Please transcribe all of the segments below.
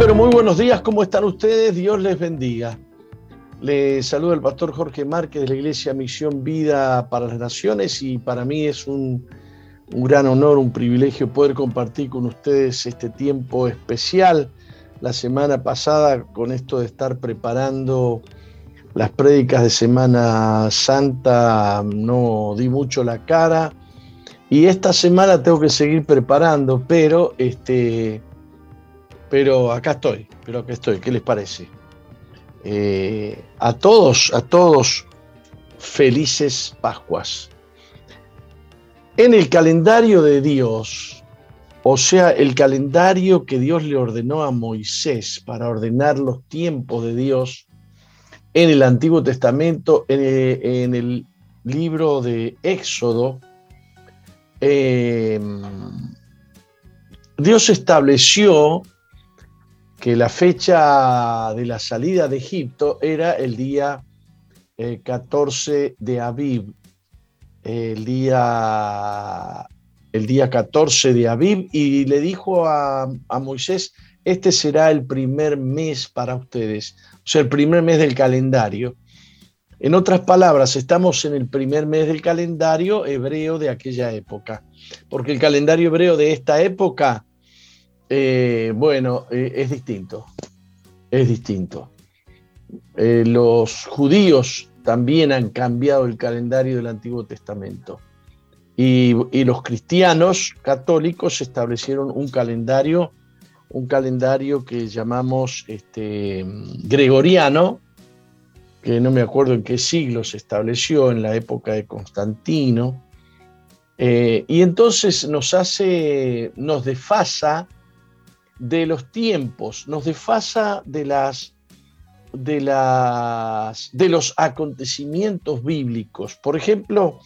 pero muy buenos días, ¿cómo están ustedes? Dios les bendiga. Les saluda el pastor Jorge Márquez de la Iglesia Misión Vida para las Naciones y para mí es un, un gran honor, un privilegio poder compartir con ustedes este tiempo especial. La semana pasada con esto de estar preparando las prédicas de Semana Santa no di mucho la cara y esta semana tengo que seguir preparando, pero este pero acá estoy, pero acá estoy, ¿qué les parece? Eh, a todos, a todos, felices Pascuas. En el calendario de Dios, o sea, el calendario que Dios le ordenó a Moisés para ordenar los tiempos de Dios en el Antiguo Testamento, en el, libro de Éxodo, eh, Dios estableció que la fecha de la salida de Egipto era el día 14 eh, de Aviv, el día, el día 14 de Aviv, y le dijo a, a Moisés, este será el primer mes para ustedes, o sea, el primer mes del calendario. En otras palabras, estamos en el primer mes del calendario hebreo de aquella época, porque el calendario hebreo de esta época eh, bueno, eh, es distinto, es distinto. Eh, los judíos también han cambiado el calendario del Antiguo Testamento. Y, los cristianos católicos establecieron un calendario, un calendario que llamamos este, gregoriano, que no me acuerdo en qué siglo se estableció, en la época de Constantino, y entonces nos hace, nos desfasa de los tiempos, nos desfasa de las de las de los acontecimientos bíblicos. Por ejemplo,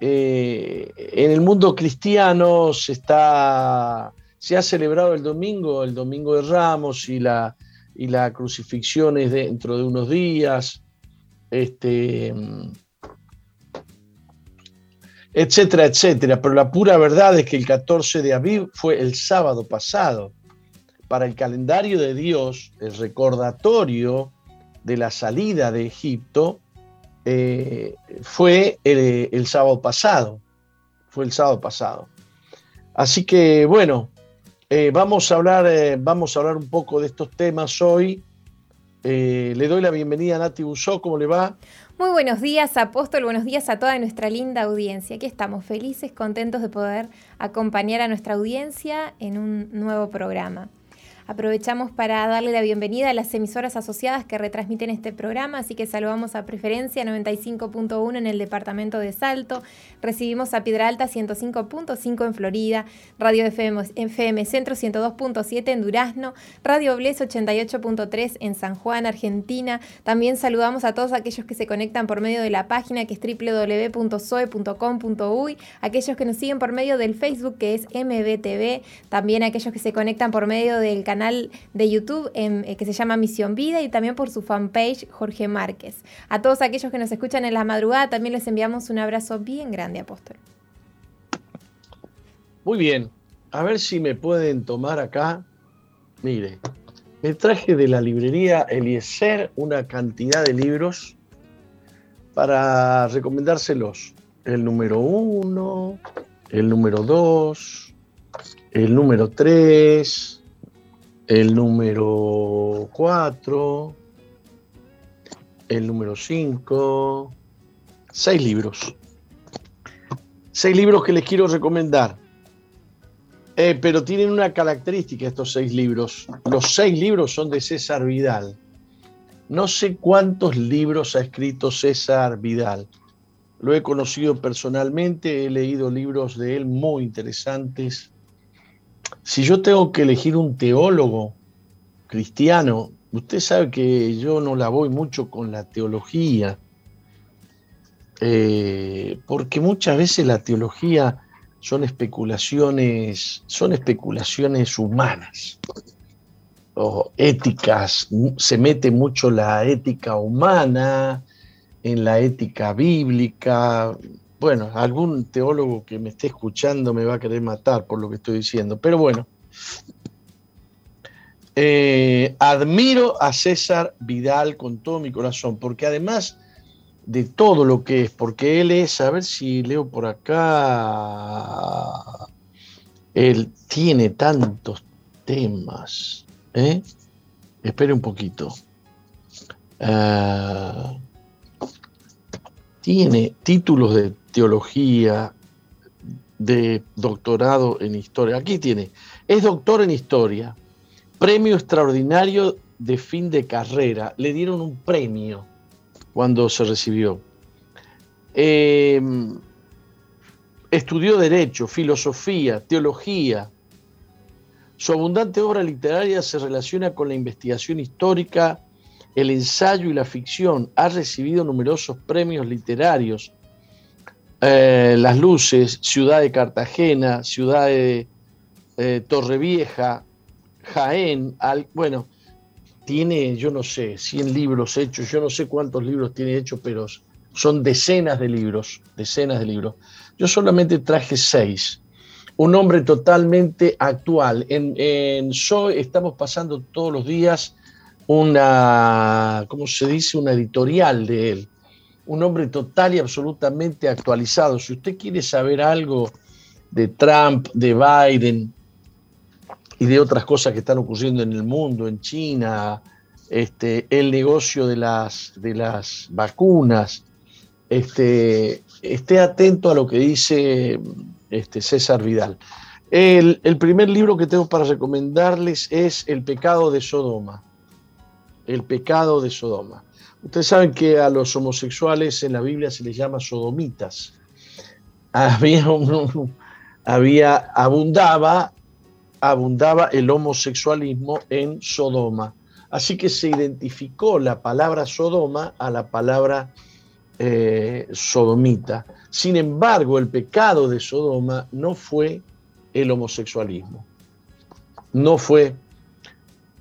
eh, en el mundo cristiano se está se ha celebrado el domingo, el domingo de Ramos y la y la crucifixión es dentro de unos días. Este, etcétera, etcétera. Pero la pura verdad es que el 14 de abril fue el sábado pasado. Para el calendario de Dios, el recordatorio de la salida de Egipto eh, fue el, sábado pasado. Fue el sábado pasado. Así que bueno, eh, vamos, a hablar, eh, vamos a hablar un poco de estos temas hoy. Le doy la bienvenida a Nati Busó, ¿cómo le va? Muy buenos días, apóstol, buenos días a toda nuestra linda audiencia. Aquí estamos felices, contentos de poder acompañar a nuestra audiencia en un nuevo programa. Aprovechamos para darle la bienvenida a las emisoras asociadas que retransmiten este programa, así que saludamos a Preferencia 95.1 en el departamento de Salto, recibimos a Piedra Alta 105.5 en Florida, Radio FM, FM Centro 102.7 en Durazno, Radio Bles 88.3 en San Juan, Argentina. También saludamos a todos aquellos que se conectan por medio de la página que es www.soe.com.uy, aquellos que nos siguen por medio del Facebook que es MBTV, también aquellos que se conectan por medio del canal de YouTube eh, que se llama Misión Vida y también por su fanpage Jorge Márquez. A todos aquellos que nos escuchan en la madrugada también les enviamos un abrazo bien grande, apóstol. Muy bien, a ver si me pueden tomar acá. Mire, me traje de la librería Eliezer una cantidad de libros para recomendárselos. El número uno, el número dos, el número tres, el número 4, el número 5, seis libros. Seis libros que les quiero recomendar. Eh, pero tienen una característica estos seis libros. Los seis libros son de César Vidal. No sé cuántos libros ha escrito César Vidal. Lo he conocido personalmente, he leído libros de él muy interesantes si yo tengo que elegir un teólogo cristiano, usted sabe que yo no la voy mucho con la teología, eh, porque muchas veces la teología son especulaciones, son especulaciones humanas o éticas, se mete mucho la ética humana en la ética bíblica, bueno, algún teólogo que me esté escuchando me va a querer matar por lo que estoy diciendo, pero bueno, Eh, admiro a César Vidal con todo mi corazón, porque además de todo lo que es, porque él es, a ver si leo por acá, él tiene tantos temas. ¿eh? Espere un poquito. Ah, tiene títulos de teología, de doctorado en historia. Aquí tiene, es doctor en historia, premio extraordinario de fin de carrera. Le dieron un premio cuando se recibió. Em, estudió derecho, filosofía, teología. Su abundante obra literaria se relaciona con la investigación histórica, el ensayo y la ficción. Ha recibido numerosos premios literarios. Eh, Las Luces, Ciudad de Cartagena, Ciudad de eh, Torrevieja, Jaén, bueno, tiene, yo no sé, 100 libros hechos, yo no sé cuántos libros tiene hechos, pero son decenas de libros, decenas de libros. Yo solamente traje seis. Un hombre totalmente actual. En, en SOE estamos pasando todos los días una, ¿cómo se dice? Una editorial de él. Un hombre total y absolutamente actualizado. Si usted quiere saber algo de Trump, de Biden, y de otras cosas que están ocurriendo en el mundo, en China, este, el negocio de las, de las vacunas. Este, esté atento a lo que dice este, César Vidal. El, el, primer libro que tengo para recomendarles es El pecado de Sodoma. El pecado de Sodoma. Ustedes saben que a los homosexuales en la Biblia se les llama sodomitas. Había, había abundaba abundaba el homosexualismo en Sodoma. Así que se identificó la palabra Sodoma a la palabra eh, sodomita. Sin embargo, el pecado de Sodoma no fue el homosexualismo. No fue.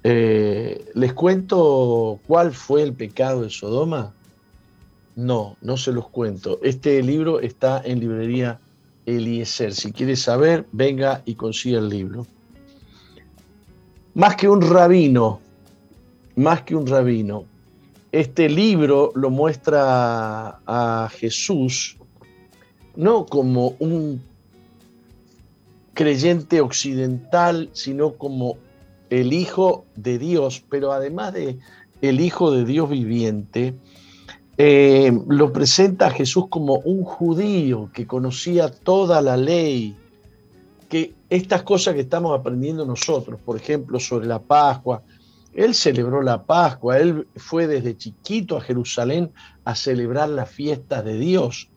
Eh, ¿Les cuento cuál fue el pecado de Sodoma? No, no se los cuento. Este libro está en librería Eliezer. Si quiere saber, venga y consiga el libro más que un rabino, más que un rabino. Este libro lo muestra a Jesús no como un creyente occidental, sino como el Hijo de Dios, pero además de el Hijo de Dios viviente, eh, lo presenta a Jesús como un judío que conocía toda la ley, que estas cosas que estamos aprendiendo nosotros, por ejemplo, sobre la Pascua, él celebró la Pascua, él fue desde chiquito a Jerusalén a celebrar las fiestas de Dios.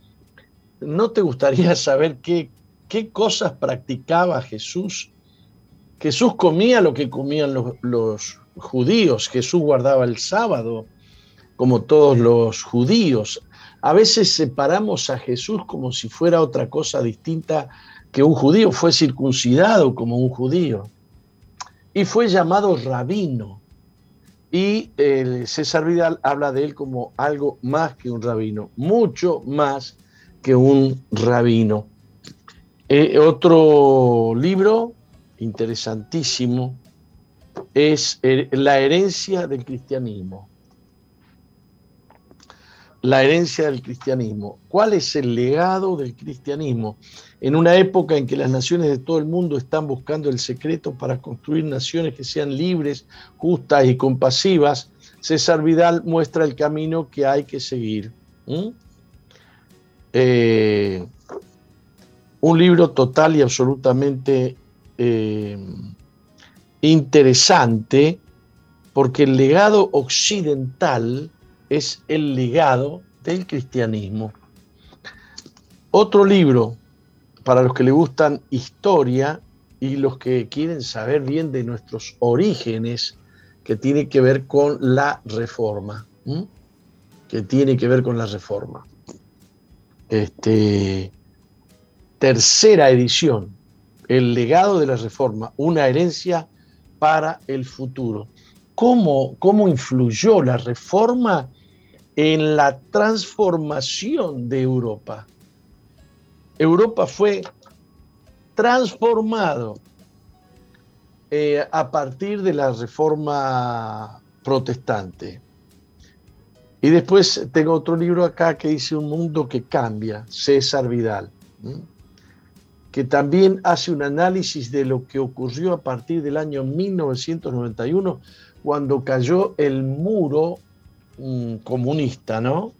¿No te gustaría saber qué, qué cosas practicaba Jesús? Jesús comía lo que comían los, los judíos, Jesús guardaba el sábado, como todos los judíos. A veces separamos a Jesús como si fuera otra cosa distinta que un judío fue circuncidado como un judío y fue llamado rabino. Y el César Vidal habla de él como algo más que un rabino, mucho más que un rabino. Eh, otro libro interesantísimo es La herencia del cristianismo la herencia del cristianismo. ¿Cuál es el legado del cristianismo? En una época en que las naciones de todo el mundo están buscando el secreto para construir naciones que sean libres, justas y compasivas, César Vidal muestra el camino que hay que seguir. Eh, un libro total y absolutamente eh, interesante porque el legado occidental es el legado del cristianismo. Otro libro para los que le gustan historia y los que quieren saber bien de nuestros orígenes, que tiene que ver con la reforma, que tiene que ver con la reforma. Este, tercera edición, el legado de la reforma, una herencia para el futuro. ¿Cómo, cómo influyó la reforma en la transformación de Europa. Europa fue transformado eh, a partir de la reforma protestante. Y después tengo otro libro acá que dice Un mundo que cambia, César Vidal, que también hace un análisis de lo que ocurrió a partir del año 1991, cuando cayó el muro mm, comunista, ¿no?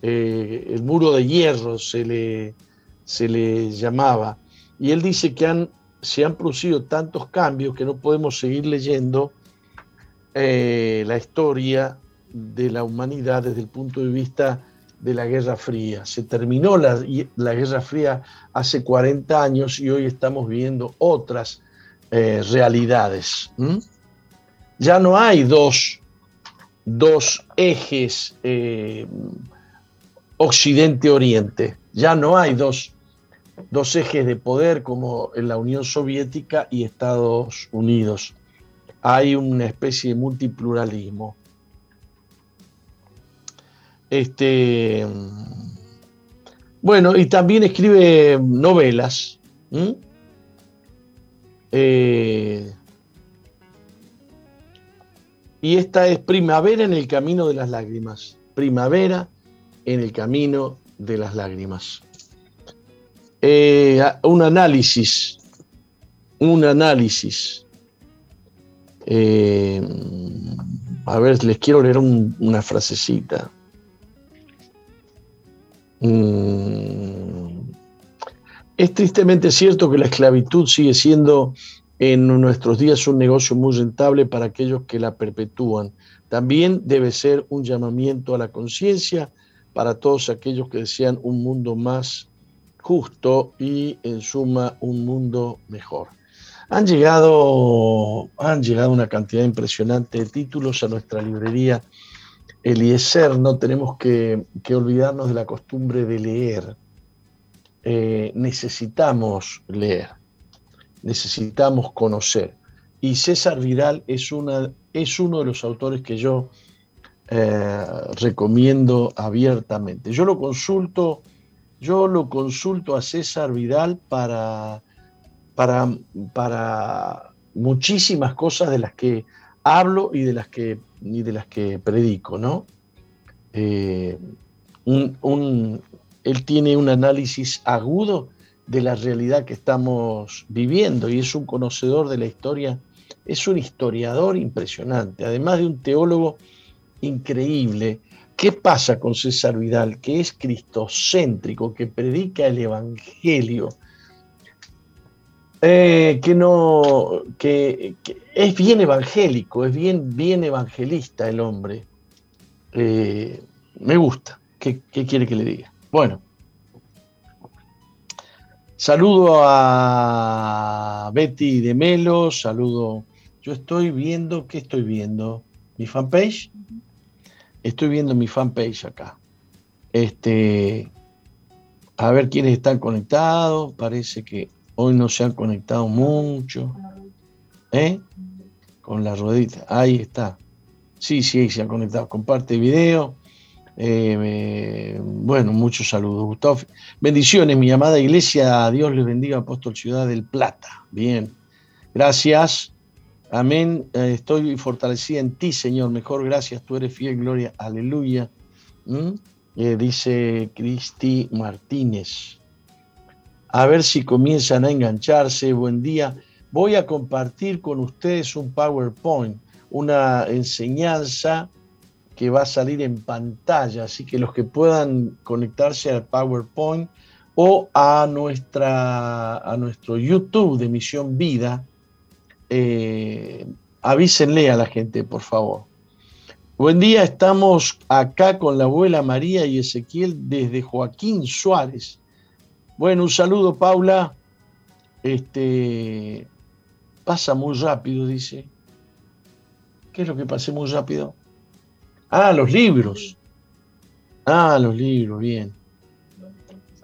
Eh, el muro de hierro se le, se le llamaba. Y él dice que se han producido tantos cambios que no podemos seguir leyendo eh, la historia de la humanidad desde el punto de vista de la Guerra Fría. Se terminó la, Guerra Fría hace 40 años y hoy estamos viviendo otras eh, realidades. Ya no hay dos, dos ejes eh, Occidente-Oriente, ya no hay dos, dos ejes de poder como en la Unión Soviética y Estados Unidos. Hay una especie de multipluralismo. Este, bueno, y también escribe novelas. Eh, y esta es Primavera en el Camino de las Lágrimas. Primavera en el Camino de las Lágrimas. Eh, un análisis, un análisis. Eh, a ver, les quiero leer una frasecita. Mm. Es tristemente cierto que la esclavitud sigue siendo en nuestros días un negocio muy rentable para aquellos que la perpetúan. También debe ser un llamamiento a la conciencia para todos aquellos que desean un mundo más justo y en suma un mundo mejor. Han llegado, han llegado una cantidad impresionante de títulos a nuestra librería Eliezer, no tenemos que, olvidarnos de la costumbre de leer. Eh, necesitamos leer, necesitamos conocer. Y César Vidal es, uno de los autores que yo eh, recomiendo abiertamente. Yo lo consulto, yo lo consulto a César Vidal para muchísimas cosas de las que hablo y de las que ni de las que predico, ¿no? Eh, él tiene un análisis agudo de la realidad que estamos viviendo y es un conocedor de la historia, es un historiador impresionante, además de un teólogo increíble. ¿Qué pasa con César Vidal, que es cristocéntrico, que predica el Evangelio, eh, que no, que, es bien evangélico, es bien, bien evangelista el hombre. Eh, me gusta. ¿Qué, quiere que le diga? Bueno. Saludo a Betty de Melo, saludo. Yo estoy viendo, ¿qué estoy viendo? ¿Mi fanpage? Estoy viendo mi fanpage acá. Este, a ver quiénes están conectados. Parece que Hoy no se han conectado mucho. ¿Eh? Con la ruedita. Ahí está. Sí, sí, se han conectado. Comparte video. Eh, bueno, muchos saludos, Gustavo. Bendiciones, mi amada iglesia. Dios les bendiga, Apóstol Ciudad del Plata. Bien. Gracias. Amén. Eh, estoy fortalecida en ti, Señor. Mejor gracias. Tú eres fiel, gloria. Aleluya. ¿Mm? dice Cristi Martínez a ver si comienzan a engancharse. Buen día. Voy a compartir con ustedes un PowerPoint, una enseñanza que va a salir en pantalla, así que los que puedan conectarse al PowerPoint o a, nuestra, a nuestro YouTube de Misión Vida, eh, avísenle a la gente, por favor. Buen día, estamos acá con la abuela María y Ezequiel desde Joaquín Suárez, bueno, un saludo, Paula. Este pasa muy rápido, dice. ¿Qué es lo que pasé muy rápido? Ah, los libros. Ah, los libros, bien.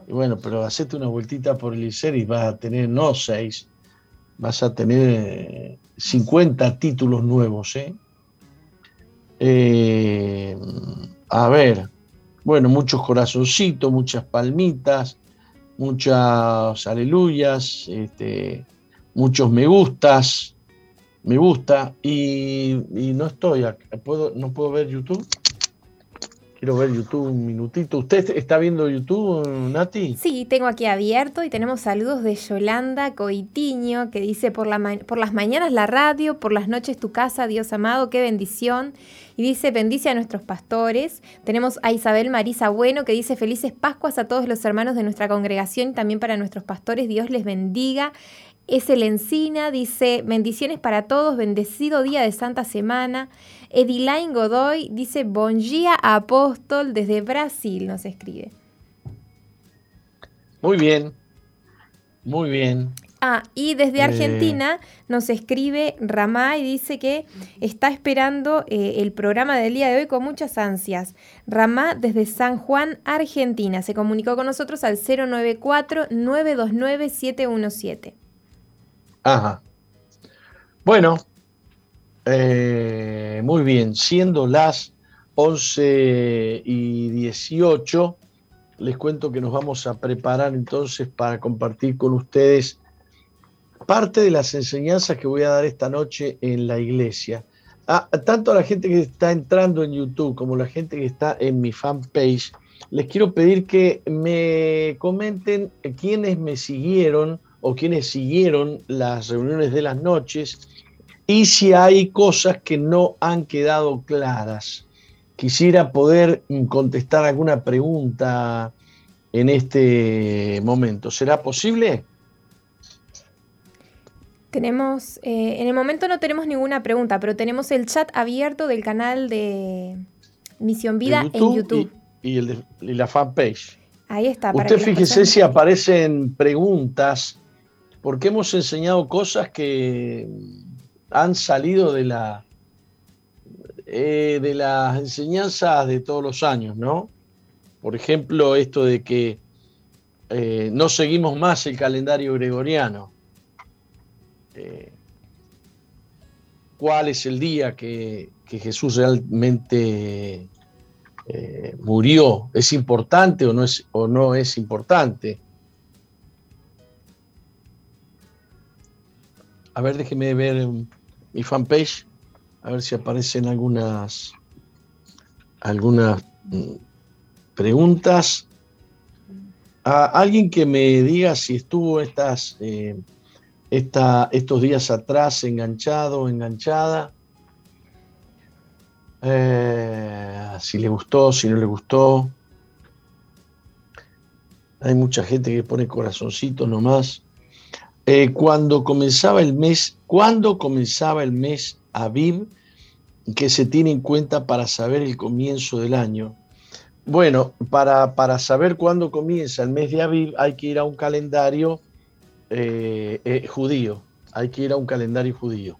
Y bueno, pero hacete una vueltita por el ICER y vas a tener, no seis, vas a tener 50 eh, títulos nuevos, ¿eh? ¿eh? A ver, bueno, muchos corazoncitos, muchas palmitas, muchas aleluyas, este, muchos me gustas. Me gusta y, no estoy, ¿Puedo, no puedo ver YouTube. Quiero ver YouTube un minutito. ¿Usted está viendo YouTube, Nati? Sí, tengo aquí abierto y tenemos saludos de Yolanda Coitiño que dice por, la por las mañanas la radio, por las noches tu casa, Dios amado, qué bendición. Dice bendice a nuestros pastores. Tenemos a Isabel Marisa Bueno que dice felices Pascuas a todos los hermanos de nuestra congregación y también para nuestros pastores. Dios les bendiga. Es el Encina, dice, bendiciones para todos, bendecido día de Santa Semana. Edilain Godoy dice, bon dia apóstol desde Brasil, nos escribe. Muy bien, muy bien. Ah, y desde eh. Argentina nos escribe Ramá y dice que está esperando eh, el programa del día de hoy con muchas ansias. Ramá desde San Juan, Argentina. Se comunicó con nosotros al 094-929-717. Ajá. Bueno, eh, muy bien, siendo las 11 y 18, les cuento que nos vamos a preparar entonces para compartir con ustedes parte de las enseñanzas que voy a dar esta noche en la iglesia. A, tanto a la gente que está entrando en YouTube como a la gente que está en mi fanpage, les quiero pedir que me comenten quiénes me siguieron o quienes siguieron las reuniones de las noches y si hay cosas que no han quedado claras. Quisiera poder contestar alguna pregunta en este momento. ¿Será posible? Tenemos, eh, en el momento no tenemos ninguna pregunta, pero tenemos el chat abierto del canal de Misión Vida en YouTube. Y, el de, la fanpage. Ahí está. Usted fíjese si aparecen preguntas porque hemos enseñado cosas que han salido de la eh, de las enseñanzas de todos los años, ¿no? Por ejemplo, esto de que eh, no seguimos más el calendario gregoriano. Eh, ¿Cuál es el día que, Jesús realmente murió? ¿Es importante o no es, o no es importante? A ver, déjeme ver mi fanpage, a ver si aparecen algunas, algunas mm, preguntas. A alguien que me diga si estuvo estas, eh, estos días atrás enganchado, enganchada. Eh, si le gustó, si no le gustó. Hay mucha gente que pone corazoncitos nomás. Eh, cuando comenzaba el mes, cuando comenzaba el mes Aviv, que se tiene en cuenta para saber el comienzo del año. Bueno, para, para saber cuándo comienza el mes de Aviv hay que ir a un calendario eh, eh, judío, hay que ir a un calendario judío.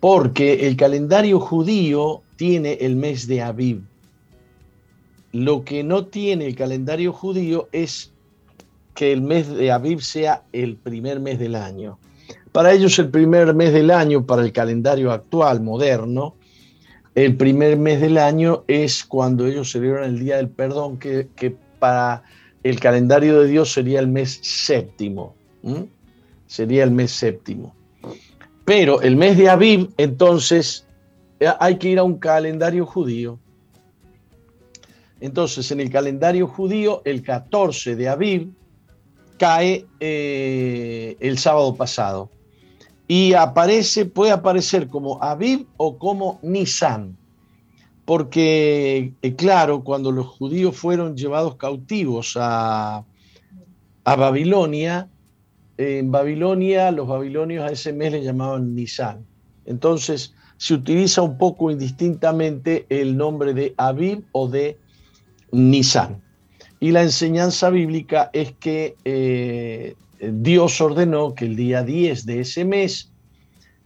Porque el calendario judío tiene el mes de Aviv. Lo que no tiene el calendario judío es que el mes de Aviv sea el primer mes del año. Para ellos el primer mes del año, para el calendario actual, moderno, el primer mes del año es cuando ellos celebran el Día del Perdón, que, para el calendario de Dios sería el mes séptimo. Sería el mes séptimo. Pero el mes de Aviv, entonces, eh, hay que ir a un calendario judío. Entonces, en el calendario judío, el 14 de Aviv, cae eh, el sábado pasado. Y aparece, puede aparecer como Aviv o como Nisan. Porque, eh, claro, cuando los judíos fueron llevados cautivos a, a Babilonia, en Babilonia los babilonios a ese mes le llamaban Nisan. Entonces se utiliza un poco indistintamente el nombre de Aviv o de Nisan. Y la enseñanza bíblica es que eh, Dios ordenó que el día 10 de ese mes,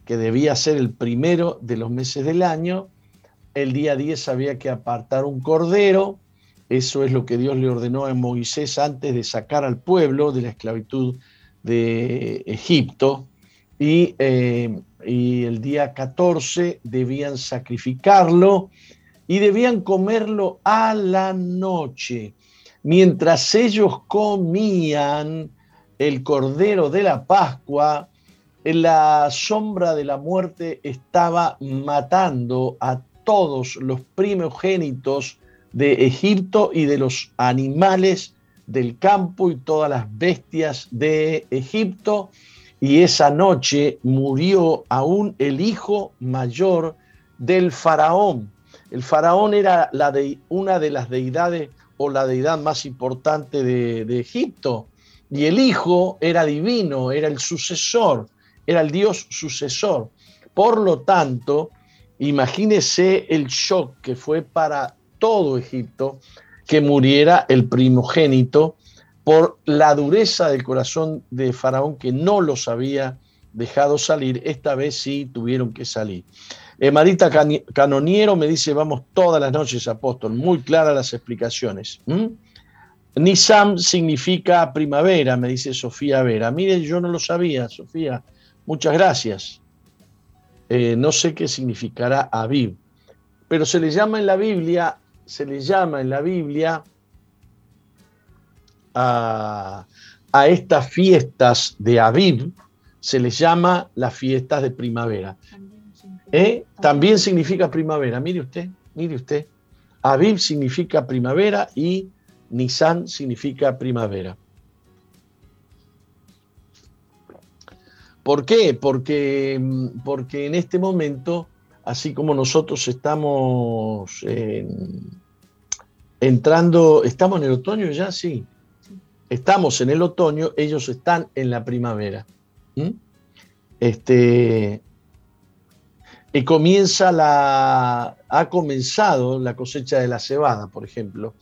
que debía ser el primero de los meses del año, el día 10 había que apartar un cordero. Eso es lo que Dios le ordenó a Moisés antes de sacar al pueblo de la esclavitud de Egipto. Y, eh, el día 14 debían sacrificarlo y debían comerlo a la noche mientras ellos comían el cordero de la Pascua, la sombra de la muerte estaba matando a todos los primogénitos de Egipto y de los animales del campo y todas las bestias de Egipto. Y esa noche murió aún el hijo mayor del faraón. El faraón era la de, una de las deidades o la deidad más importante de, de Egipto. Y el hijo era divino, era el sucesor, era el dios sucesor. Por lo tanto, imagínese el shock que fue para todo Egipto que muriera el primogénito por la dureza del corazón de Faraón que no los había dejado salir, esta vez sí tuvieron que salir. Eh, Marita Canoniero me dice, vamos todas las noches, apóstol, muy claras las explicaciones. Nisam significa primavera, me dice Sofía Vera. Mire, yo no lo sabía, Sofía. Muchas gracias. Eh, no sé qué significará Aviv, pero se le llama en la Biblia se le llama en la Biblia a, estas fiestas de Aviv, se les llama las fiestas de primavera. ¿Eh? También significa primavera, mire usted, mire usted. Aviv significa primavera y Nisan significa primavera. ¿Por qué? Porque, porque en este momento así como nosotros estamos entrando, ¿estamos en el otoño ya? Sí. Estamos en el otoño, ellos están en la primavera. Este, y comienza la, ha comenzado la cosecha de la cebada, por ejemplo,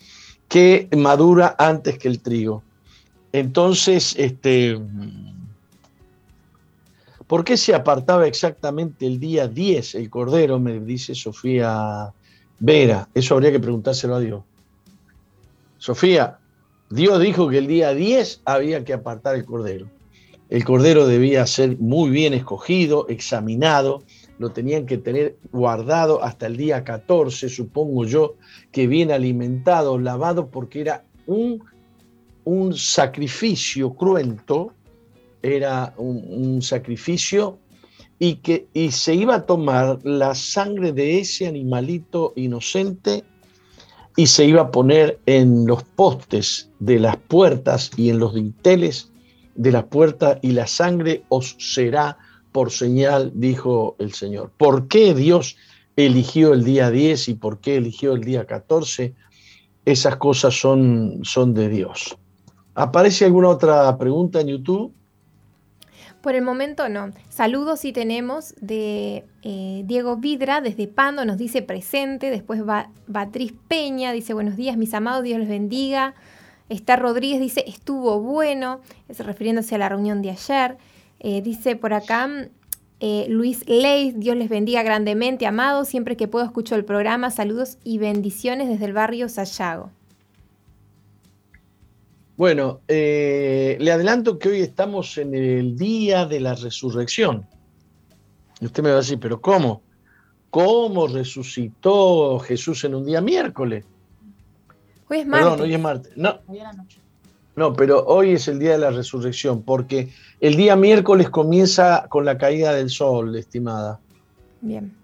que madura antes que el trigo. Entonces, este, ¿Por qué se apartaba exactamente el día 10 el cordero? Me dice Sofía Vera. Eso habría que preguntárselo a Dios. Sofía, Dios dijo que el día 10 había que apartar el cordero. El cordero debía ser muy bien escogido, examinado, lo tenían que tener guardado hasta el día 14, supongo yo, que bien alimentado, lavado, porque era un, un sacrificio cruento era un, sacrificio y que y se iba a tomar la sangre de ese animalito inocente y se iba a poner en los postes de las puertas y en los dinteles de las puertas y la sangre os será por señal, dijo el Señor. ¿Por qué Dios eligió el día 10 y por qué eligió el día 14? Esas cosas son, son de Dios. ¿Aparece alguna otra pregunta en YouTube? Por el momento no. Saludos si tenemos de eh, Diego Vidra desde Pando, nos dice presente. Después va Batriz Peña, dice buenos días, mis amados, Dios les bendiga. Está Rodríguez, dice estuvo bueno, es refiriéndose a la reunión de ayer. Eh, dice por acá eh, Luis Leis, Dios les bendiga grandemente, amados. Siempre que puedo escucho el programa. Saludos y bendiciones desde el barrio Sayago. Bueno, eh, le adelanto que hoy estamos en el día de la resurrección. Y usted me va a decir, pero ¿cómo? ¿Cómo resucitó Jesús en un día miércoles? Hoy es martes. Perdón, hoy es martes. No. Hoy la noche. No, pero hoy es el día de la resurrección, porque el día miércoles comienza con la caída del sol, estimada. Bien.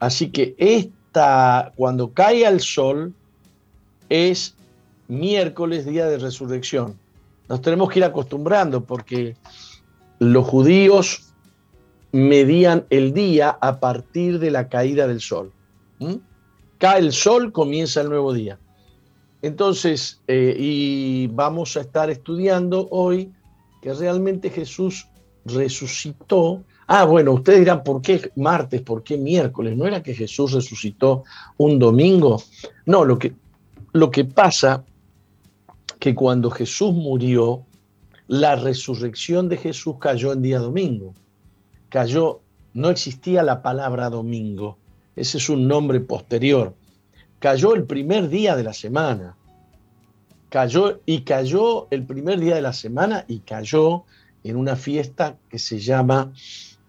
Así que esta, cuando cae el sol, es miércoles, día de resurrección. Nos tenemos que ir acostumbrando porque los judíos medían el día a partir de la caída del sol. Cae el sol, comienza el nuevo día. Entonces, eh, y vamos a estar estudiando hoy que realmente Jesús resucitó. Ah, bueno, ustedes dirán, ¿por qué martes? ¿Por qué miércoles? ¿No era que Jesús resucitó un domingo? No, lo que, lo que pasa que cuando Jesús murió, la resurrección de Jesús cayó en día domingo. Cayó, no existía la palabra domingo, ese es un nombre posterior. Cayó el primer día de la semana. Cayó y cayó el primer día de la semana y cayó en una fiesta que se llama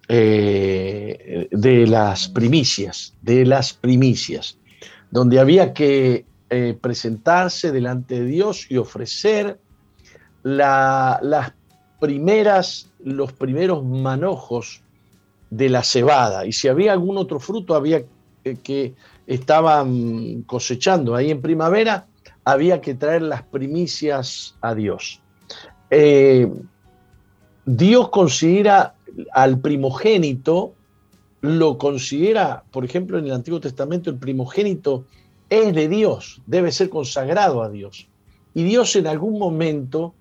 eh, de las primicias, de las primicias, donde había que eh, presentarse delante de Dios y ofrecer las primeras los primeros manojos de la cebada. Y si había algún otro fruto había que estaban cosechando ahí en primavera, había que traer las primicias a Dios. Eh, Dios considera al primogénito, lo considera, por ejemplo, en el Antiguo Testamento, el primogénito es de Dios, debe ser consagrado a Dios. Y Dios en algún momento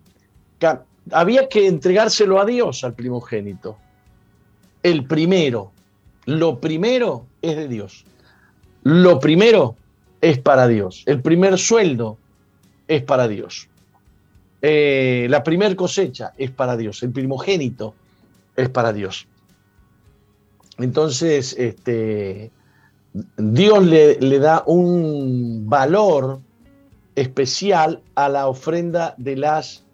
había que entregárselo a Dios al primogénito. El primero, lo primero es de Dios. Lo primero es para Dios. El primer sueldo es para Dios. Eh, la primer cosecha es para Dios. El primogénito es para Dios. Entonces, este, Dios le, le da un valor especial a la ofrenda de las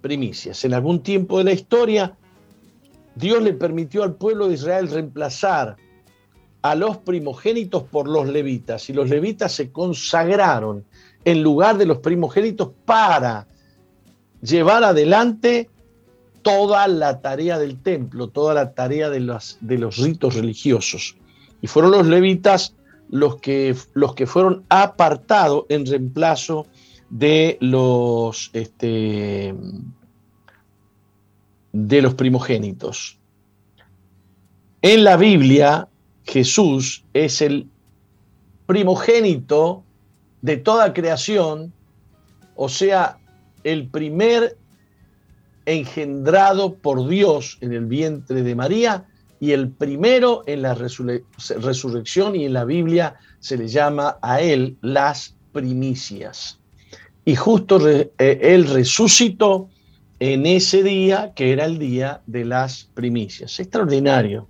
primicias. En algún tiempo de la historia, Dios le permitió al pueblo de Israel reemplazar a los primogénitos por los levitas y los levitas se consagraron en lugar de los primogénitos para llevar adelante toda la tarea del templo, toda la tarea de los, de los ritos religiosos. Fueron los levitas los que, los que fueron apartados en reemplazo de los, este, de los primogénitos. En la Biblia, Jesús es el primogénito de toda creación, o sea, el primer engendrado por Dios en el vientre de María y el primero en la resurrección y en la Biblia se le llama a él las primicias. Y justo eh, él resucitó en ese día que era el día de las primicias. Extraordinario.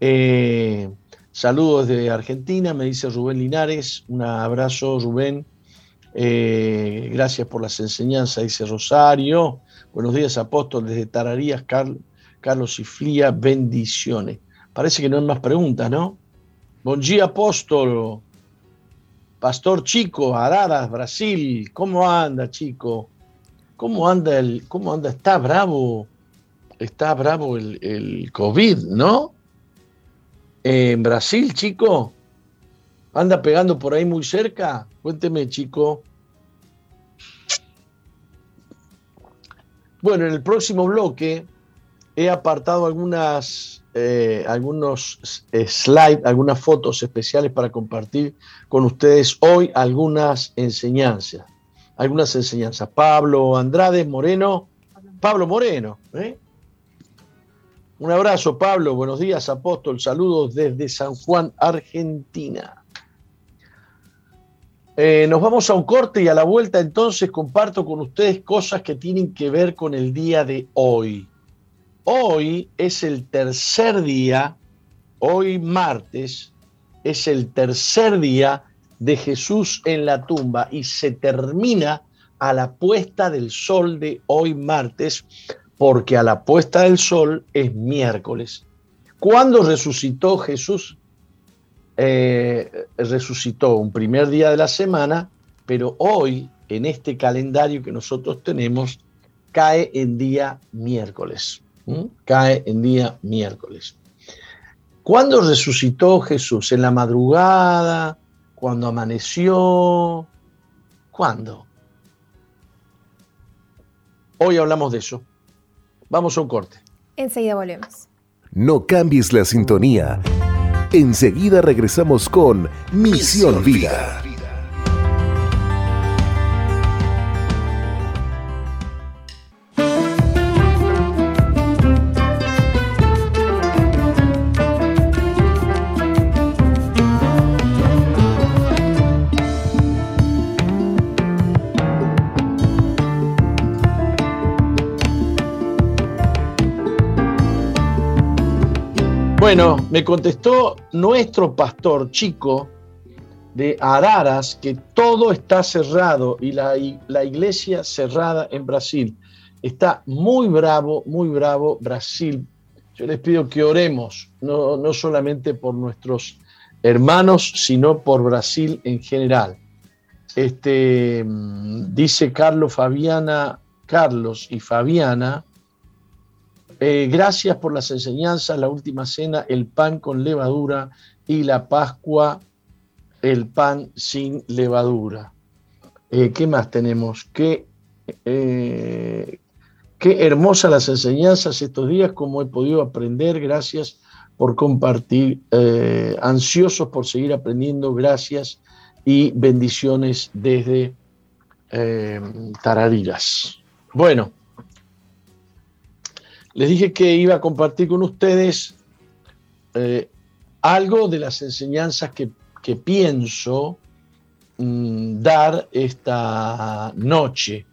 Eh, saludos de Argentina, me dice Rubén Linares. Un abrazo, Rubén. Eh, gracias por las enseñanzas, dice Rosario. Buenos días, apóstol, desde Tararías, Carlos y Flia, bendiciones. Parece que no hay más preguntas, ¿no? Buen día, apóstol. Pastor Chico, Araras, Brasil. ¿Cómo anda, chico? ¿Cómo anda el, cómo anda? Está bravo, está bravo el, el COVID, ¿no? En Brasil, chico. ¿Anda pegando por ahí muy cerca? Cuénteme, chico. Bueno, en el próximo bloque he apartado algunas, eh, algunos eh, slides, algunas fotos especiales para compartir con ustedes hoy algunas enseñanzas. Algunas enseñanzas. Pablo Andrade Moreno. Pablo Moreno. ¿eh? Un abrazo, Pablo. Buenos días, apóstol. Saludos desde San Juan, Argentina. Nos vamos a un corte y a la vuelta entonces comparto con ustedes cosas que tienen que ver con el día de hoy. Hoy es el tercer día, hoy martes, es el tercer día de Jesús en la tumba y se termina a la puesta del sol de hoy martes porque a la puesta del sol es miércoles. ¿Cuándo resucitó Jesús? Eh, resucitó un primer día de la semana, pero hoy, en este calendario que nosotros tenemos, cae en día miércoles. Cae en día miércoles. ¿Cuándo resucitó Jesús? ¿En la madrugada? ¿Cuándo amaneció? ¿Cuándo? Hoy hablamos de eso. Vamos a un corte. Enseguida volvemos. No cambies la sintonía. Enseguida regresamos con Misión Vida. Bueno, me contestó nuestro pastor chico de Araras que todo está cerrado y la, la, iglesia cerrada en Brasil. Está muy bravo, muy bravo Brasil. Yo les pido que oremos, no, no solamente por nuestros hermanos, sino por Brasil en general. Este, dice Carlos Fabiana, Carlos y Fabiana, eh, gracias por las enseñanzas, la última cena, el pan con levadura y la Pascua, el pan sin levadura. Eh, ¿Qué más tenemos? Qué, eh, qué hermosas las enseñanzas estos días, como he podido aprender, gracias por compartir, ansiosos por seguir aprendiendo, gracias y bendiciones desde Tarariras. Bueno. Les dije que iba a compartir con ustedes eh, algo de las enseñanzas que, pienso mm, dar esta noche.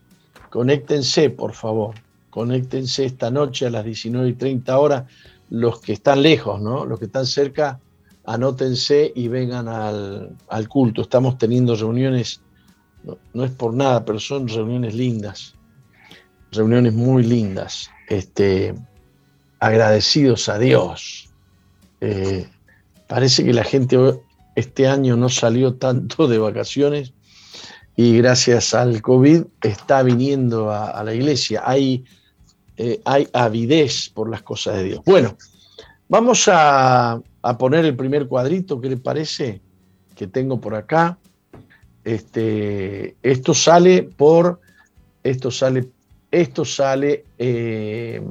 Conéctense, por favor. Conéctense esta noche a las 19 y 30 horas. Los que están lejos, ¿no? Los que están cerca, anótense y vengan al, culto. Estamos teniendo reuniones, no es por nada, pero son reuniones lindas. Reuniones muy lindas este, agradecidos a Dios. Eh, parece que la gente este año no salió tanto de vacaciones y gracias al COVID está viniendo a, la iglesia. Hay, eh, hay avidez por las cosas de Dios. Bueno, vamos a, a, poner el primer cuadrito, ¿qué le parece? Que tengo por acá. Este, esto sale por, esto sale esto sale eh,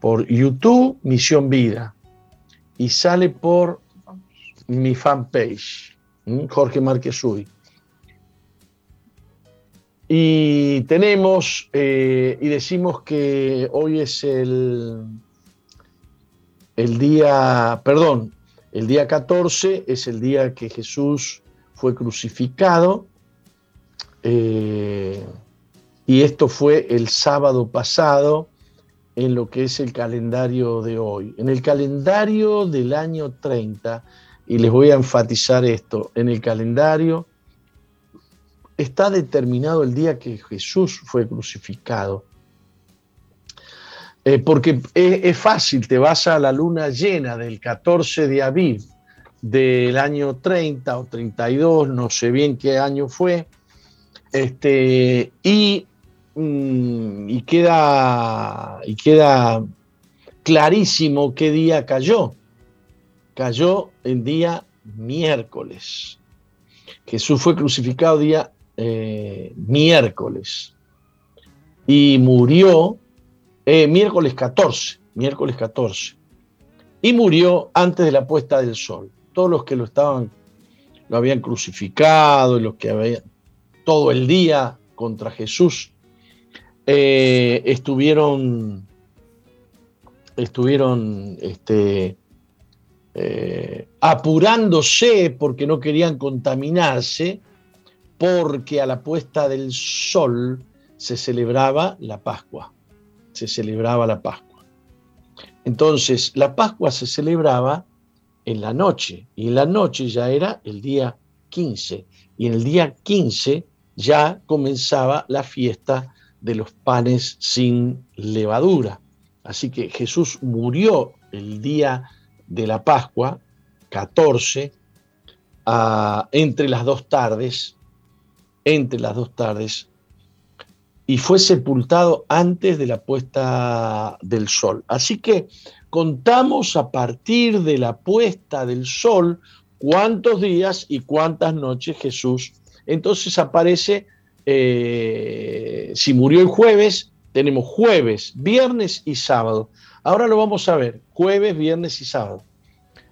por YouTube, Misión Vida, y sale por mi fanpage, Jorge Márquez Uy. Y tenemos, eh, y decimos que hoy es el, el día, perdón, el día 14 es el día que Jesús fue crucificado. Eh, y esto fue el sábado pasado en lo que es el calendario de hoy. En el calendario del año 30, y les voy a enfatizar esto, en el calendario está determinado el día que Jesús fue crucificado. Eh, porque es, fácil, te vas a la luna llena del 14 de abril del año 30 o 32, no sé bien qué año fue, este, y y, queda, y queda clarísimo qué día cayó. Cayó el día miércoles. Jesús fue crucificado día eh, miércoles y murió eh, miércoles 14, miércoles 14. Y murió antes de la puesta del sol. Todos los que lo estaban, lo habían crucificado, los que habían todo el día contra Jesús, eh, estuvieron, estuvieron este, eh, apurándose porque no querían contaminarse, porque a la puesta del sol se celebraba la Pascua, se celebraba la Pascua. Entonces, la Pascua se celebraba en la noche, y en la noche ya era el día 15, y en el día 15 ya comenzaba la fiesta de los panes sin levadura. Así que Jesús murió el día de la Pascua, 14, entre las dos tardes, entre las dos tardes, y fue sepultado antes de la puesta del sol. Así que contamos a partir de la puesta del sol cuántos días y cuántas noches Jesús. Entonces aparece eh, si murió el jueves, tenemos jueves, viernes y sábado. Ahora lo vamos a ver, jueves, viernes y sábado.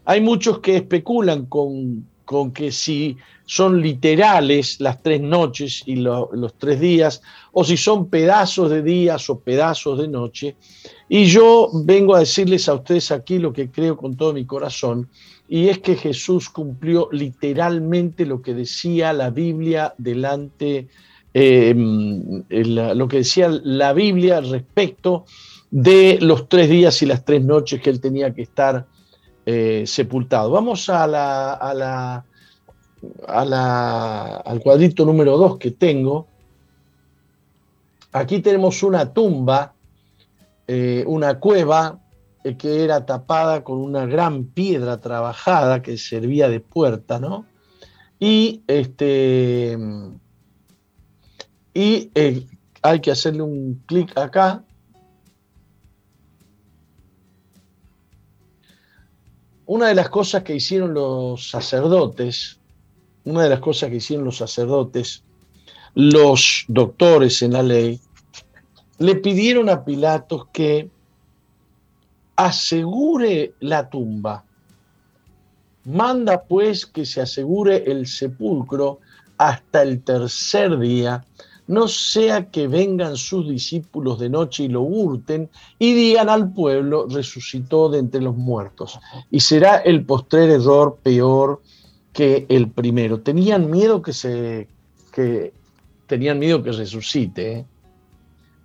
Hay muchos que especulan con, que si son literales las tres noches y los tres días, o si son pedazos de días o pedazos de noche. Y yo vengo a decirles a ustedes aquí lo que creo con todo mi corazón, y es que Jesús cumplió literalmente lo que decía la Biblia delante Em, lo que decía la Biblia respecto de los tres días y las tres noches que él tenía que estar eh, sepultado. Vamos a la, al cuadrito número dos que tengo. Aquí tenemos una tumba, eh, una cueva eh, que era tapada con una gran piedra trabajada que servía de puerta, ¿no? Y este y eh, hay que hacerle un clic acá. Una de las cosas que hicieron los sacerdotes, una de las cosas que hicieron los sacerdotes, los doctores en la ley, le pidieron a Pilatos que asegure la tumba. Manda pues que se asegure el sepulcro hasta el tercer día, no sea que vengan sus discípulos de noche y lo hurten y digan al pueblo, resucitó de entre los muertos. Y será el postrer error peor que el primero. Tenían miedo que se que tenían miedo que resucite. ¿eh?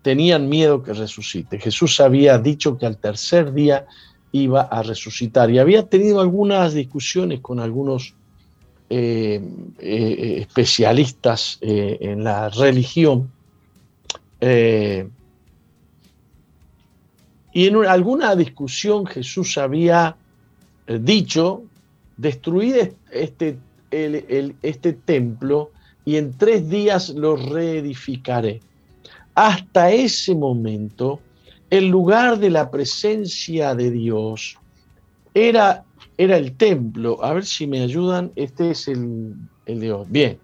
Tenían miedo que resucite. Jesús había dicho que al tercer día iba a resucitar y había tenido algunas discusiones con algunos eh, eh, especialistas eh, en la religión. y en alguna discusión Jesús había dicho, destruid este, este templo y en tres días lo reedificaré. Hasta ese momento, el lugar de la presencia de Dios era era el templo. A ver si me ayudan. Este es el, de hoy. Bien.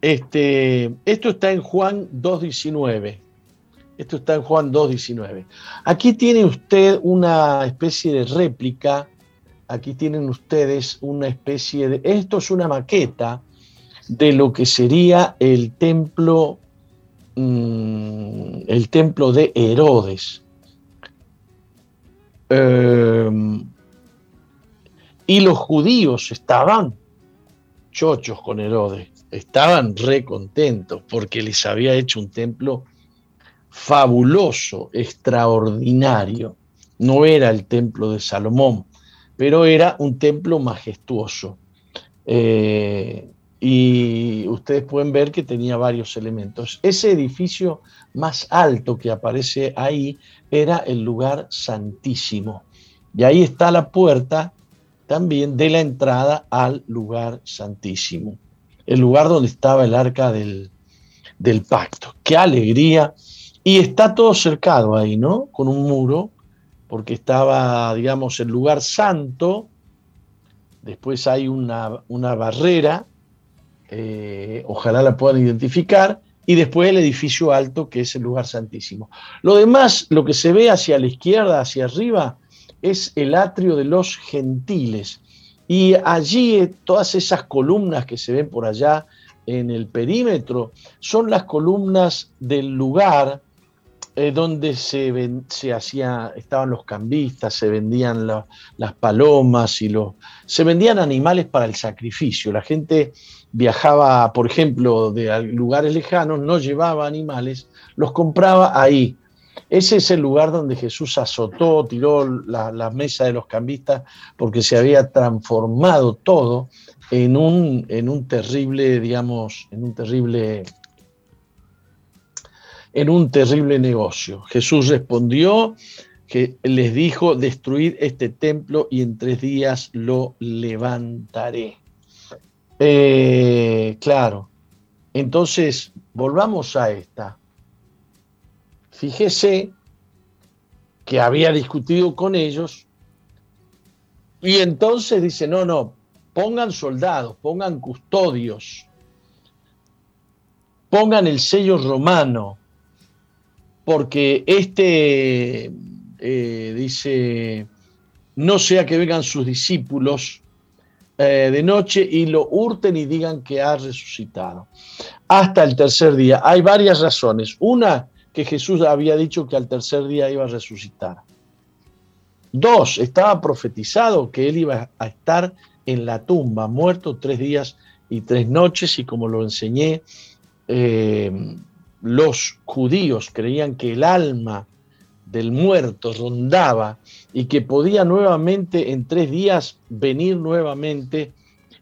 Este, esto está en Juan 2.19. Esto está en Juan 2.19. Aquí tiene usted una especie de réplica. Aquí tienen ustedes una especie de... Esto es una maqueta de lo que sería el templo, mm, el templo de Herodes. Em, y los judíos estaban chochos con Herodes, estaban re contentos porque les había hecho un templo fabuloso, extraordinario. No era el templo de Salomón, pero era un templo majestuoso. Eh, y ustedes pueden ver que tenía varios elementos. Ese edificio más alto que aparece ahí era el lugar santísimo. Y ahí está la puerta también de la entrada al lugar santísimo, el lugar donde estaba el arca del, del pacto. Qué alegría. Y está todo cercado ahí, ¿no? Con un muro, porque estaba, digamos, el lugar santo, después hay una, una barrera, eh, ojalá la puedan identificar, y después el edificio alto, que es el lugar santísimo. Lo demás, lo que se ve hacia la izquierda, hacia arriba, es el atrio de los gentiles. Y allí eh, todas esas columnas que se ven por allá en el perímetro son las columnas del lugar eh, donde se, se hacía, estaban los cambistas, se vendían las palomas y los, se vendían animales para el sacrificio. La gente viajaba, por ejemplo, de lugares lejanos, no llevaba animales, los compraba ahí. Ese es el lugar donde Jesús azotó, tiró la, mesa de los cambistas, porque se había transformado todo en un, en un terrible, digamos, en un terrible en un terrible negocio. Jesús respondió que les dijo, destruid este templo y en tres días lo levantaré. Eh, claro, entonces volvamos a esta. Fíjese que había discutido con ellos y entonces dice, no, no, pongan soldados, pongan custodios, pongan el sello romano, porque este eh, dice, no sea que vengan sus discípulos eh, de noche y lo hurten y digan que ha resucitado. Hasta el tercer día. Hay varias razones. Una, que Jesús había dicho que al tercer día iba a resucitar. Dos, estaba profetizado que él iba a estar en la tumba, muerto tres días y tres noches, y como lo enseñé, eh, los judíos creían que el alma del muerto rondaba y que podía nuevamente en tres días venir nuevamente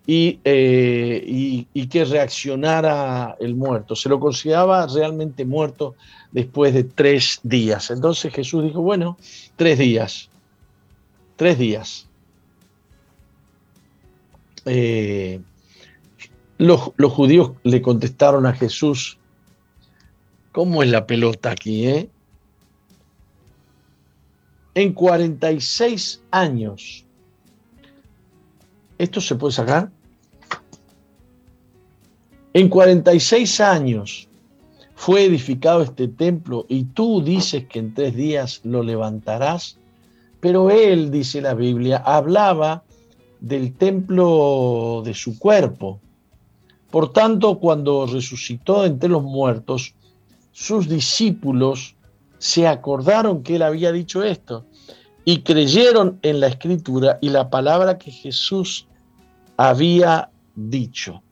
y, eh, que reaccionara el muerto. Se lo consideraba realmente muerto después de tres días. Entonces Jesús dijo, bueno, tres días, tres días. Eh, los, los judíos le contestaron a Jesús, ¿Cómo es la pelota aquí, eh? En 46 años. ¿Esto se puede sacar? En 46 años fue edificado este templo y tú dices que en tres días lo levantarás. Pero él, dice la Biblia, hablaba del templo de su cuerpo. Por tanto, cuando resucitó entre los muertos, sus discípulos se acordaron que él había dicho esto y creyeron en la escritura y la palabra que Jesús había dicho.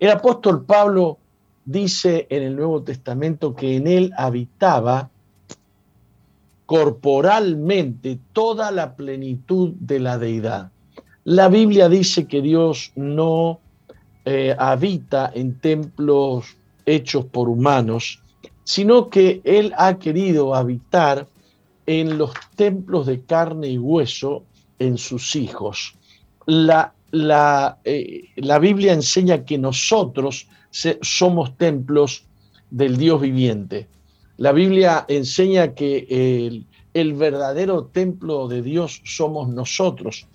El apóstol Pablo dice en el Nuevo Testamento que en él habitaba corporalmente toda la plenitud de la deidad. La Biblia dice que Dios no eh, habita en templos hechos por humanos, sino que Él ha querido habitar en los templos de carne y hueso en sus hijos. La, la, eh, la Biblia enseña que nosotros somos templos del Dios viviente. La Biblia enseña que el, el verdadero templo de Dios somos nosotros.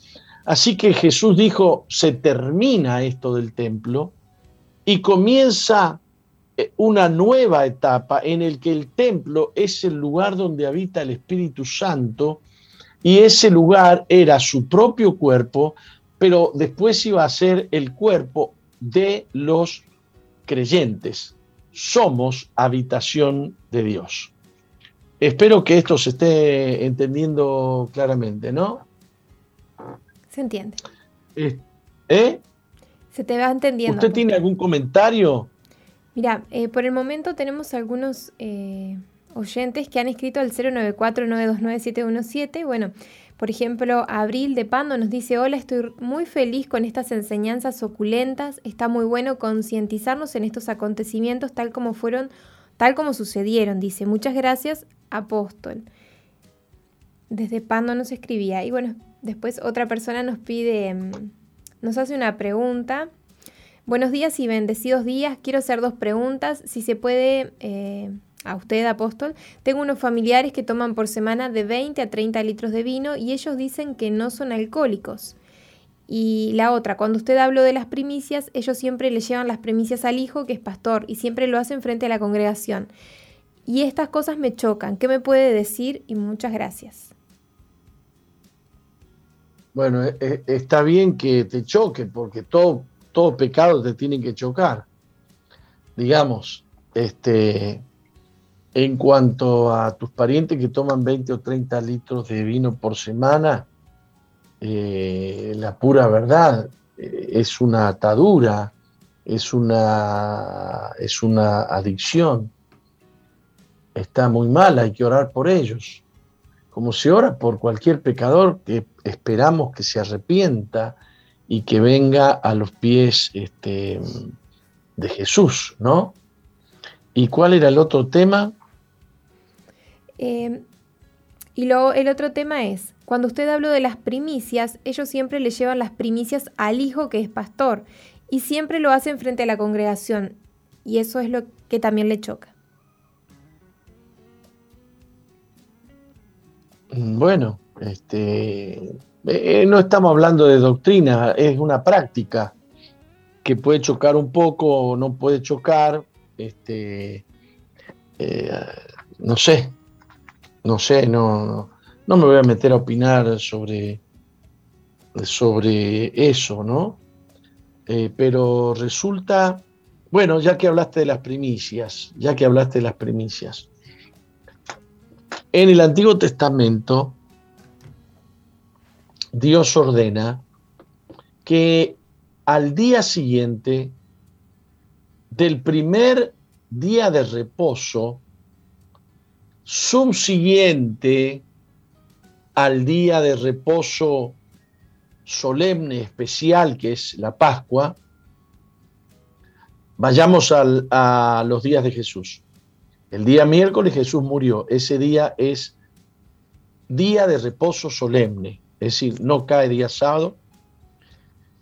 Así que Jesús dijo, se termina esto del templo y comienza una nueva etapa en el que el templo es el lugar donde habita el Espíritu Santo y ese lugar era su propio cuerpo, pero después iba a ser el cuerpo de los creyentes. Somos habitación de Dios. Espero que esto se esté entendiendo claramente, ¿no? Se entiende. ¿Eh? Se te va entendiendo. ¿Usted tiene algún comentario? Mira, eh, por el momento tenemos algunos eh, oyentes que han escrito al 094-929-717. Bueno, por ejemplo, Abril de Pando nos dice, hola, estoy muy feliz con estas enseñanzas oculentas. Está muy bueno concientizarnos en estos acontecimientos tal como fueron, tal como sucedieron. Dice, muchas gracias, apóstol. Desde Pando nos escribía. Y bueno, Después otra persona nos pide, mm, nos hace una pregunta. Buenos días y bendecidos días. Quiero hacer dos preguntas. Si se puede, eh, a usted, apóstol, tengo unos familiares que toman por semana de 20 a 30 litros de vino y ellos dicen que no son alcohólicos. Y la otra, cuando usted habló de las primicias, ellos siempre le llevan las primicias al hijo, que es pastor, y siempre lo hacen frente a la congregación. Y estas cosas me chocan. ¿Qué me puede decir? Y muchas gracias. Bueno, e, e, está bien que te choque, porque todo, todo pecado te tiene que chocar. Digamos, este, en cuanto a tus parientes que toman 20 o 30 litros de vino por semana, eh, la pura verdad eh, es una atadura, es una, es una adicción. Está muy mal, hay que orar por ellos como se ora por cualquier pecador que esperamos que se arrepienta y que venga a los pies este, de Jesús, ¿no? ¿Y cuál era el otro tema? Eh, y luego el otro tema es, cuando usted habló de las primicias, ellos siempre le llevan las primicias al hijo que es pastor y siempre lo hacen frente a la congregación y eso es lo que también le choca. Bueno, este, eh, no estamos hablando de doctrina, es una práctica que puede chocar un poco o no puede chocar. Este, eh, no sé, no sé, no, no me voy a meter a opinar sobre, sobre eso, ¿no? Eh, pero resulta, bueno, ya que hablaste de las primicias, ya que hablaste de las primicias, en el Antiguo Testamento, Dios ordena que al día siguiente del primer día de reposo, subsiguiente al día de reposo solemne, especial, que es la Pascua, vayamos a los días de Jesús. El día miércoles Jesús murió. Ese día es día de reposo solemne. Es decir, no cae día sábado,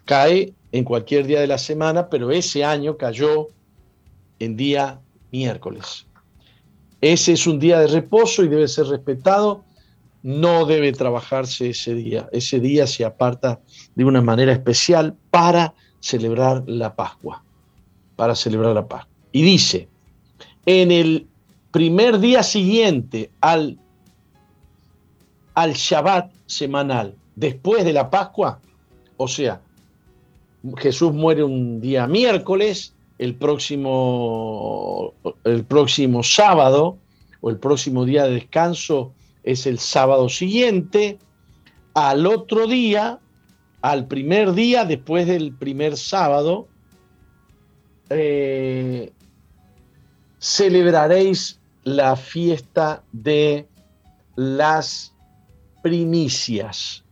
cae en cualquier día de la semana, pero ese año cayó en día miércoles. Ese es un día de reposo y debe ser respetado no debe trabajarse ese día. Ese día se aparta de una manera especial para celebrar la Pascua. Para celebrar la Pascua. Y dice, en el primer día siguiente al, al Shabbat semanal, después de la Pascua, o sea, Jesús muere un día miércoles, el próximo, el próximo sábado o el próximo día de descanso es el sábado siguiente, al otro día, al primer día después del primer sábado, eh, celebraréis la fiesta de las primicias.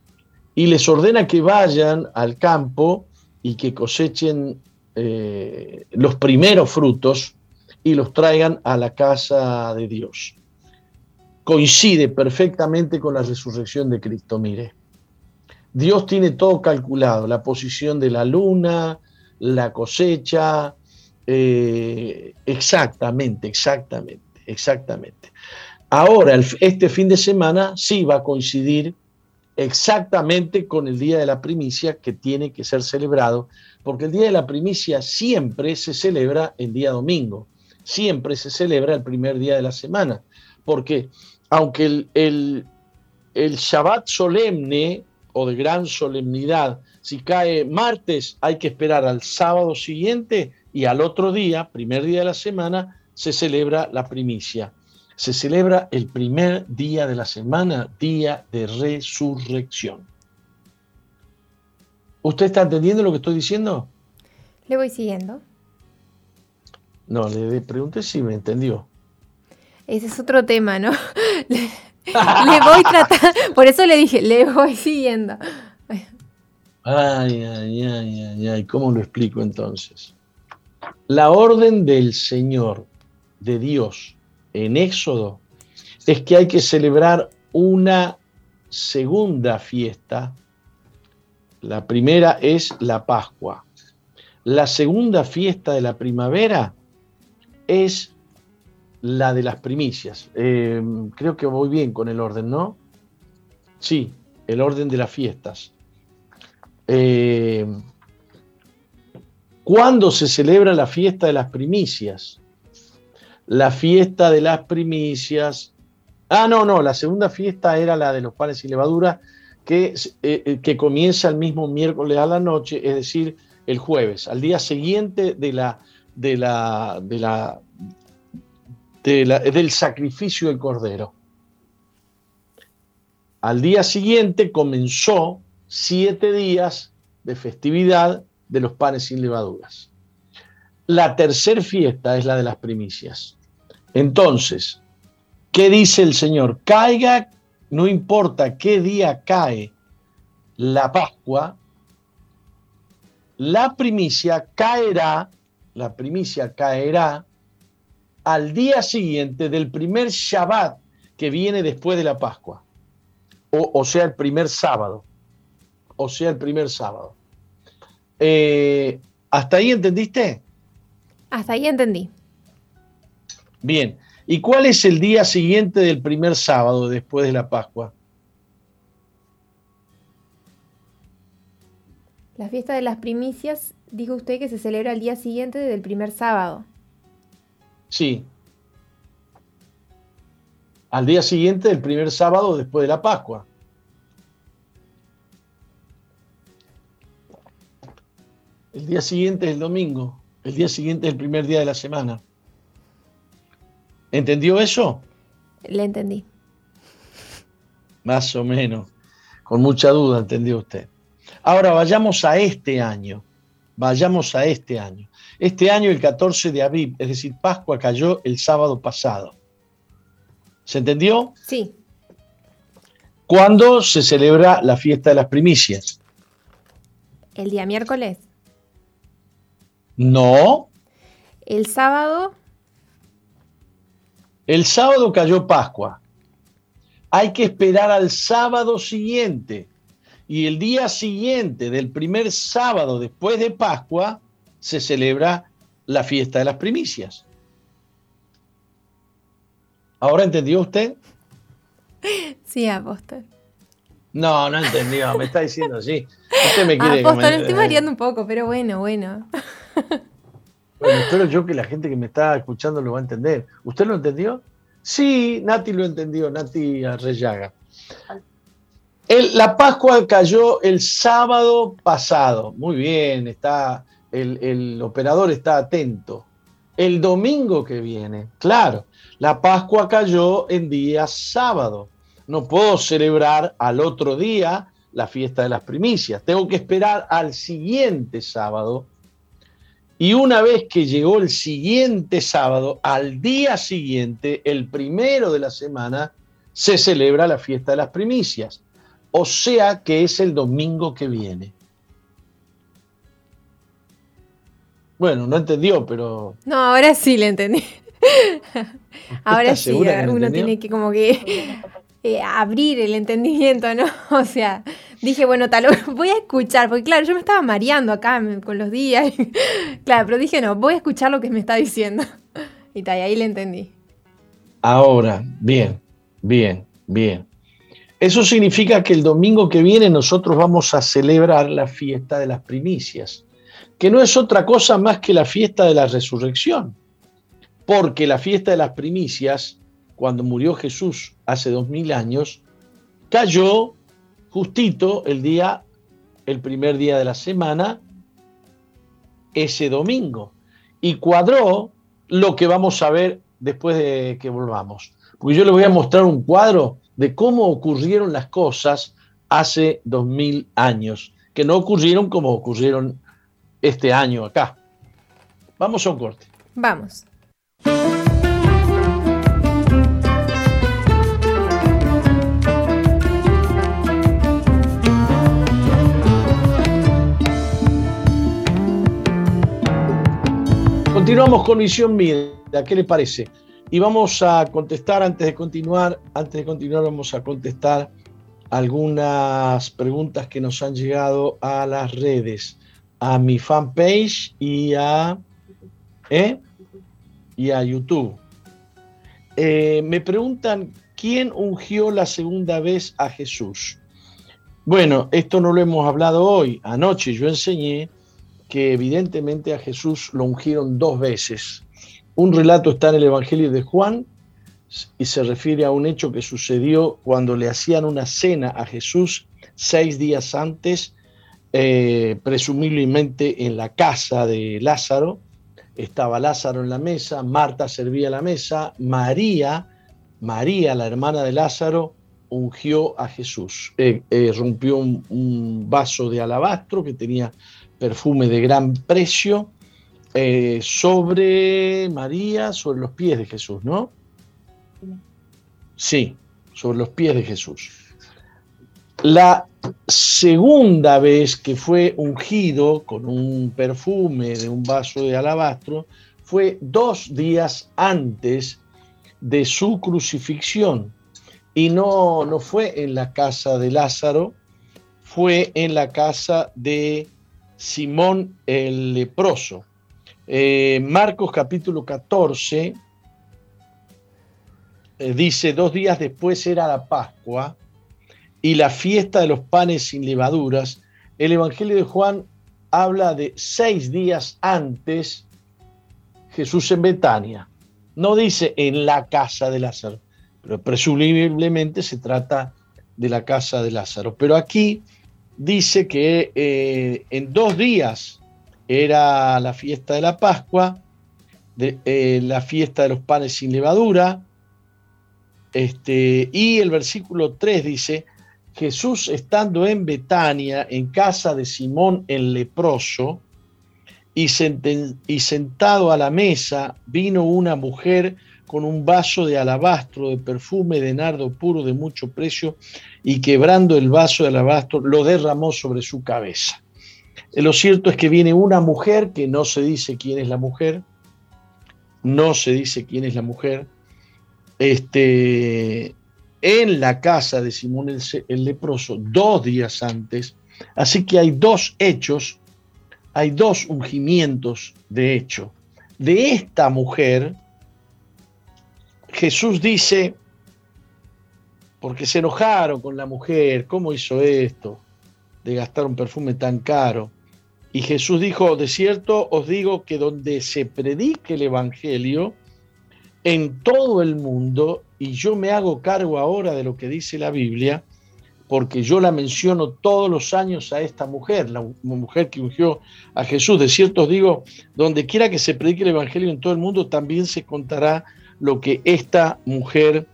Y les ordena que vayan al campo y que cosechen eh, los primeros frutos y los traigan a la casa de Dios. Coincide perfectamente con la resurrección de Cristo, mire. Dios tiene todo calculado, la posición de la luna, la cosecha, eh, exactamente, exactamente, exactamente. Ahora, este fin de semana sí va a coincidir exactamente con el día de la primicia que tiene que ser celebrado, porque el día de la primicia siempre se celebra el día domingo, siempre se celebra el primer día de la semana, porque aunque el, el, el Shabbat solemne o de gran solemnidad, si cae martes, hay que esperar al sábado siguiente y al otro día, primer día de la semana, se celebra la primicia. Se celebra el primer día de la semana, día de resurrección. ¿Usted está entendiendo lo que estoy diciendo? Le voy siguiendo. No, le pregunté si me entendió. Ese es otro tema, ¿no? Le, le voy tratando, por eso le dije, le voy siguiendo. Ay, ay, ay, ay, ay, ¿cómo lo explico entonces? La orden del Señor, de Dios, en Éxodo, es que hay que celebrar una segunda fiesta. La primera es la Pascua. La segunda fiesta de la primavera es la de las primicias. Eh, creo que voy bien con el orden, ¿no? Sí, el orden de las fiestas. Eh, ¿Cuándo se celebra la fiesta de las primicias? La fiesta de las primicias. Ah, no, no, la segunda fiesta era la de los panes y levadura, que, eh, que comienza el mismo miércoles a la noche, es decir, el jueves, al día siguiente de la, de la, de la, del sacrificio del cordero. Al día siguiente comenzó siete días de festividad de los panes sin levaduras. La tercera fiesta es la de las primicias. Entonces, ¿qué dice el Señor? Caiga, no importa qué día cae la Pascua, la primicia caerá, la primicia caerá al día siguiente del primer Shabbat que viene después de la Pascua. O, sea, el primer sábado. O sea, el primer sábado. Eh, ¿Hasta ahí entendiste? Hasta ahí entendí. Bien. ¿Y cuál es el día siguiente del primer sábado después de la Pascua? La fiesta de las primicias, dijo usted que se celebra el día siguiente del primer sábado. Sí. Al día siguiente del primer sábado después de la Pascua. El día siguiente es el domingo. El día siguiente es el primer día de la semana. ¿Entendió eso? Le entendí. Más o menos. Con mucha duda entendió usted. Ahora vayamos a este año. Vayamos a este año. Este año, el 14 de abril, es decir, Pascua cayó el sábado pasado. ¿Se entendió? Sí. ¿Cuándo se celebra la fiesta de las primicias? ¿El día miércoles? No. ¿El sábado? El sábado cayó Pascua. Hay que esperar al sábado siguiente. Y el día siguiente del primer sábado después de Pascua se celebra la fiesta de las primicias. ¿Ahora entendió usted? Sí, apóstol. No, no entendió, me está diciendo así. Usted me quiere apóstol, estoy variando un poco, pero bueno, bueno. Bueno, espero yo que la gente que me está escuchando lo va a entender. ¿Usted lo entendió? Sí, Nati lo entendió, Nati Arreyaga. la Pascua cayó el sábado pasado. Muy bien, está, el, operador está atento. El domingo que viene, claro, la Pascua cayó en día sábado. No puedo celebrar al otro día la fiesta de las primicias. Tengo que esperar al siguiente sábado y una vez que llegó el siguiente sábado, al día siguiente, el primero de la semana, se celebra la fiesta de las primicias. O sea que es el domingo que viene. Bueno, no entendió, pero... No, ahora sí le entendí. ahora sí, uno tiene que como que eh, abrir el entendimiento, ¿no? O sea, dije, bueno, tal vez voy a escuchar, porque claro, yo me estaba mareando acá con los días. claro, pero dije, no, voy a escuchar lo que me está diciendo. Y tal, y ahí le entendí. Ahora, bien, bien, bien. Eso significa que el domingo que viene nosotros vamos a celebrar la fiesta de las primicias, que no es otra cosa más que la fiesta de la resurrección, porque la fiesta de las primicias cuando murió Jesús hace dos mil años, cayó justito el día, el primer día de la semana, ese domingo. Y cuadró lo que vamos a ver después de que volvamos. Porque yo les voy a mostrar un cuadro de cómo ocurrieron las cosas hace dos mil años, que no ocurrieron como ocurrieron este año acá. Vamos a un corte. Vamos. Continuamos con Misión Vida, ¿qué le parece? Y vamos a contestar antes de continuar, antes de continuar vamos a contestar algunas preguntas que nos han llegado a las redes, a mi fanpage y a, ¿eh? y a YouTube. Eh, me preguntan quién ungió la segunda vez a Jesús. Bueno, esto no lo hemos hablado hoy. Anoche yo enseñé que evidentemente a Jesús lo ungieron dos veces. Un relato está en el Evangelio de Juan y se refiere a un hecho que sucedió cuando le hacían una cena a Jesús seis días antes, eh, presumiblemente en la casa de Lázaro. Estaba Lázaro en la mesa, Marta servía la mesa, María, María, la hermana de Lázaro, ungió a Jesús. Eh, eh, rompió un, vaso de alabastro que tenía perfume de gran precio, eh, sobre María, sobre los pies de Jesús, ¿no? Sí, sobre los pies de Jesús. La segunda vez que fue ungido con un perfume de un vaso de alabastro fue dos días antes de su crucifixión. Y no, no fue en la casa de Lázaro, fue en la casa de Simón el leproso. Eh, Marcos capítulo 14 eh, dice, dos días después era la Pascua y la fiesta de los panes sin levaduras. El Evangelio de Juan habla de seis días antes Jesús en Betania. No dice en la casa de Lázaro, pero presumiblemente se trata de la casa de Lázaro. Pero aquí dice que eh, en dos días era la fiesta de la Pascua, de, eh, la fiesta de los panes sin levadura, este, y el versículo 3 dice, Jesús estando en Betania, en casa de Simón el leproso, y, y sentado a la mesa, vino una mujer con un vaso de alabastro de perfume de nardo puro de mucho precio y quebrando el vaso de alabastro lo derramó sobre su cabeza. Eh, lo cierto es que viene una mujer que no se dice quién es la mujer, no se dice quién es la mujer, este, en la casa de Simón el, el leproso dos días antes, así que hay dos hechos, hay dos ungimientos de hecho. De esta mujer, Jesús dice, porque se enojaron con la mujer, ¿cómo hizo esto? De gastar un perfume tan caro. Y Jesús dijo, de cierto os digo que donde se predique el Evangelio, en todo el mundo, y yo me hago cargo ahora de lo que dice la Biblia, porque yo la menciono todos los años a esta mujer, la mujer que ungió a Jesús. De cierto os digo, donde quiera que se predique el Evangelio en todo el mundo, también se contará lo que esta mujer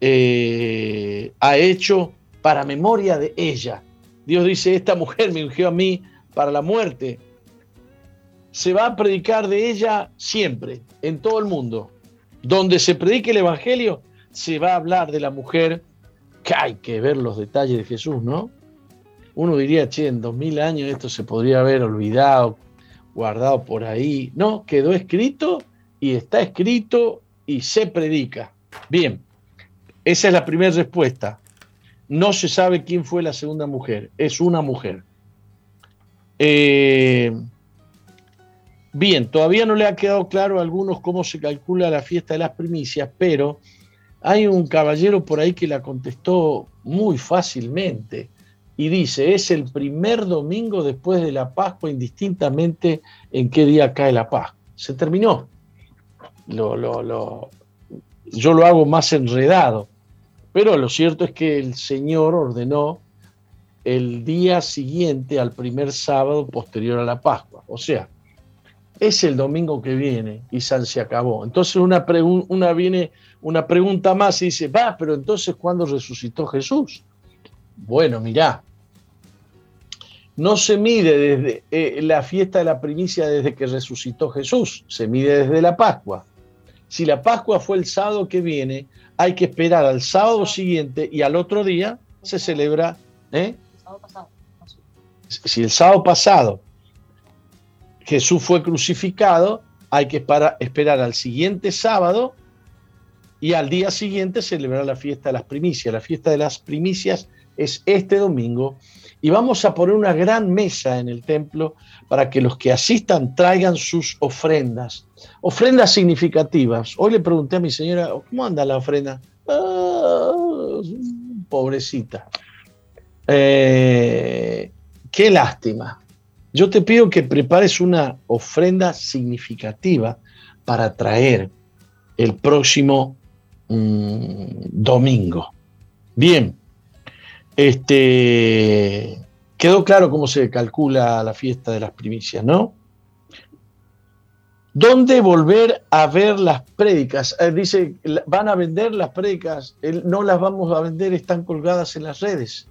eh, ha hecho para memoria de ella. Dios dice, esta mujer me ungió a mí para la muerte. Se va a predicar de ella siempre, en todo el mundo. Donde se predique el Evangelio, se va a hablar de la mujer que hay que ver los detalles de Jesús, ¿no? Uno diría, che, en dos mil años esto se podría haber olvidado, guardado por ahí. No, quedó escrito y está escrito y se predica. Bien, esa es la primera respuesta. No se sabe quién fue la segunda mujer, es una mujer. Eh, bien, todavía no le ha quedado claro a algunos cómo se calcula la fiesta de las primicias, pero hay un caballero por ahí que la contestó muy fácilmente y dice, es el primer domingo después de la Pascua, indistintamente en qué día cae la Pascua. Se terminó. Lo, lo, yo lo hago más enredado, pero lo cierto es que el Señor ordenó el día siguiente al primer sábado posterior a la Pascua. O sea, es el domingo que viene y San se acabó. Entonces una, una viene una pregunta más y dice, va, pero entonces ¿cuándo resucitó Jesús? Bueno, mirá, no se mide desde eh, la fiesta de la primicia desde que resucitó Jesús, se mide desde la Pascua. Si la Pascua fue el sábado que viene, hay que esperar al sábado siguiente y al otro día se celebra. ¿eh? Si el sábado pasado Jesús fue crucificado, hay que esperar al siguiente sábado y al día siguiente celebrar la fiesta de las primicias. La fiesta de las primicias es este domingo y vamos a poner una gran mesa en el templo para que los que asistan traigan sus ofrendas, ofrendas significativas. Hoy le pregunté a mi señora, ¿cómo anda la ofrenda? Ah, pobrecita. Eh, qué lástima. Yo te pido que prepares una ofrenda significativa para traer el próximo domingo. Bien, este, quedó claro cómo se calcula la fiesta de las primicias, ¿no? ¿Dónde volver a ver las prédicas? Eh, dice, van a vender las prédicas, no las vamos a vender, están colgadas en las redes.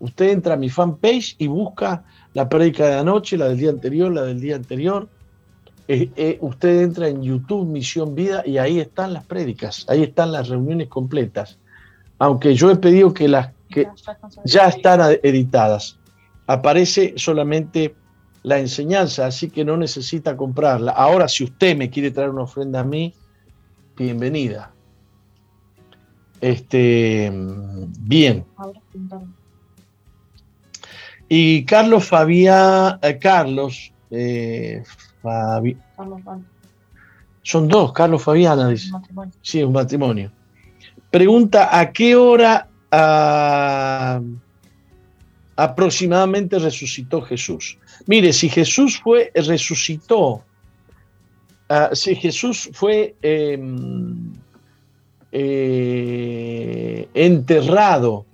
Usted entra a mi fanpage y busca la prédica de anoche, la del día anterior, la del día anterior, eh, eh, usted entra en YouTube Misión Vida y ahí están las prédicas, ahí están las reuniones completas. Aunque yo he pedido que las que ya están editadas, aparece solamente la enseñanza, así que no necesita comprarla. Ahora, si usted me quiere traer una ofrenda a mí, bienvenida. Este, bien. Y Carlos Fabián, eh, Carlos son dos, Carlos Fabiana, dice. Sí, un matrimonio. Pregunta, ¿a qué hora ah, aproximadamente resucitó Jesús? Mire, si Jesús fue, resucitó, ah, si Jesús fue em, eh, enterrado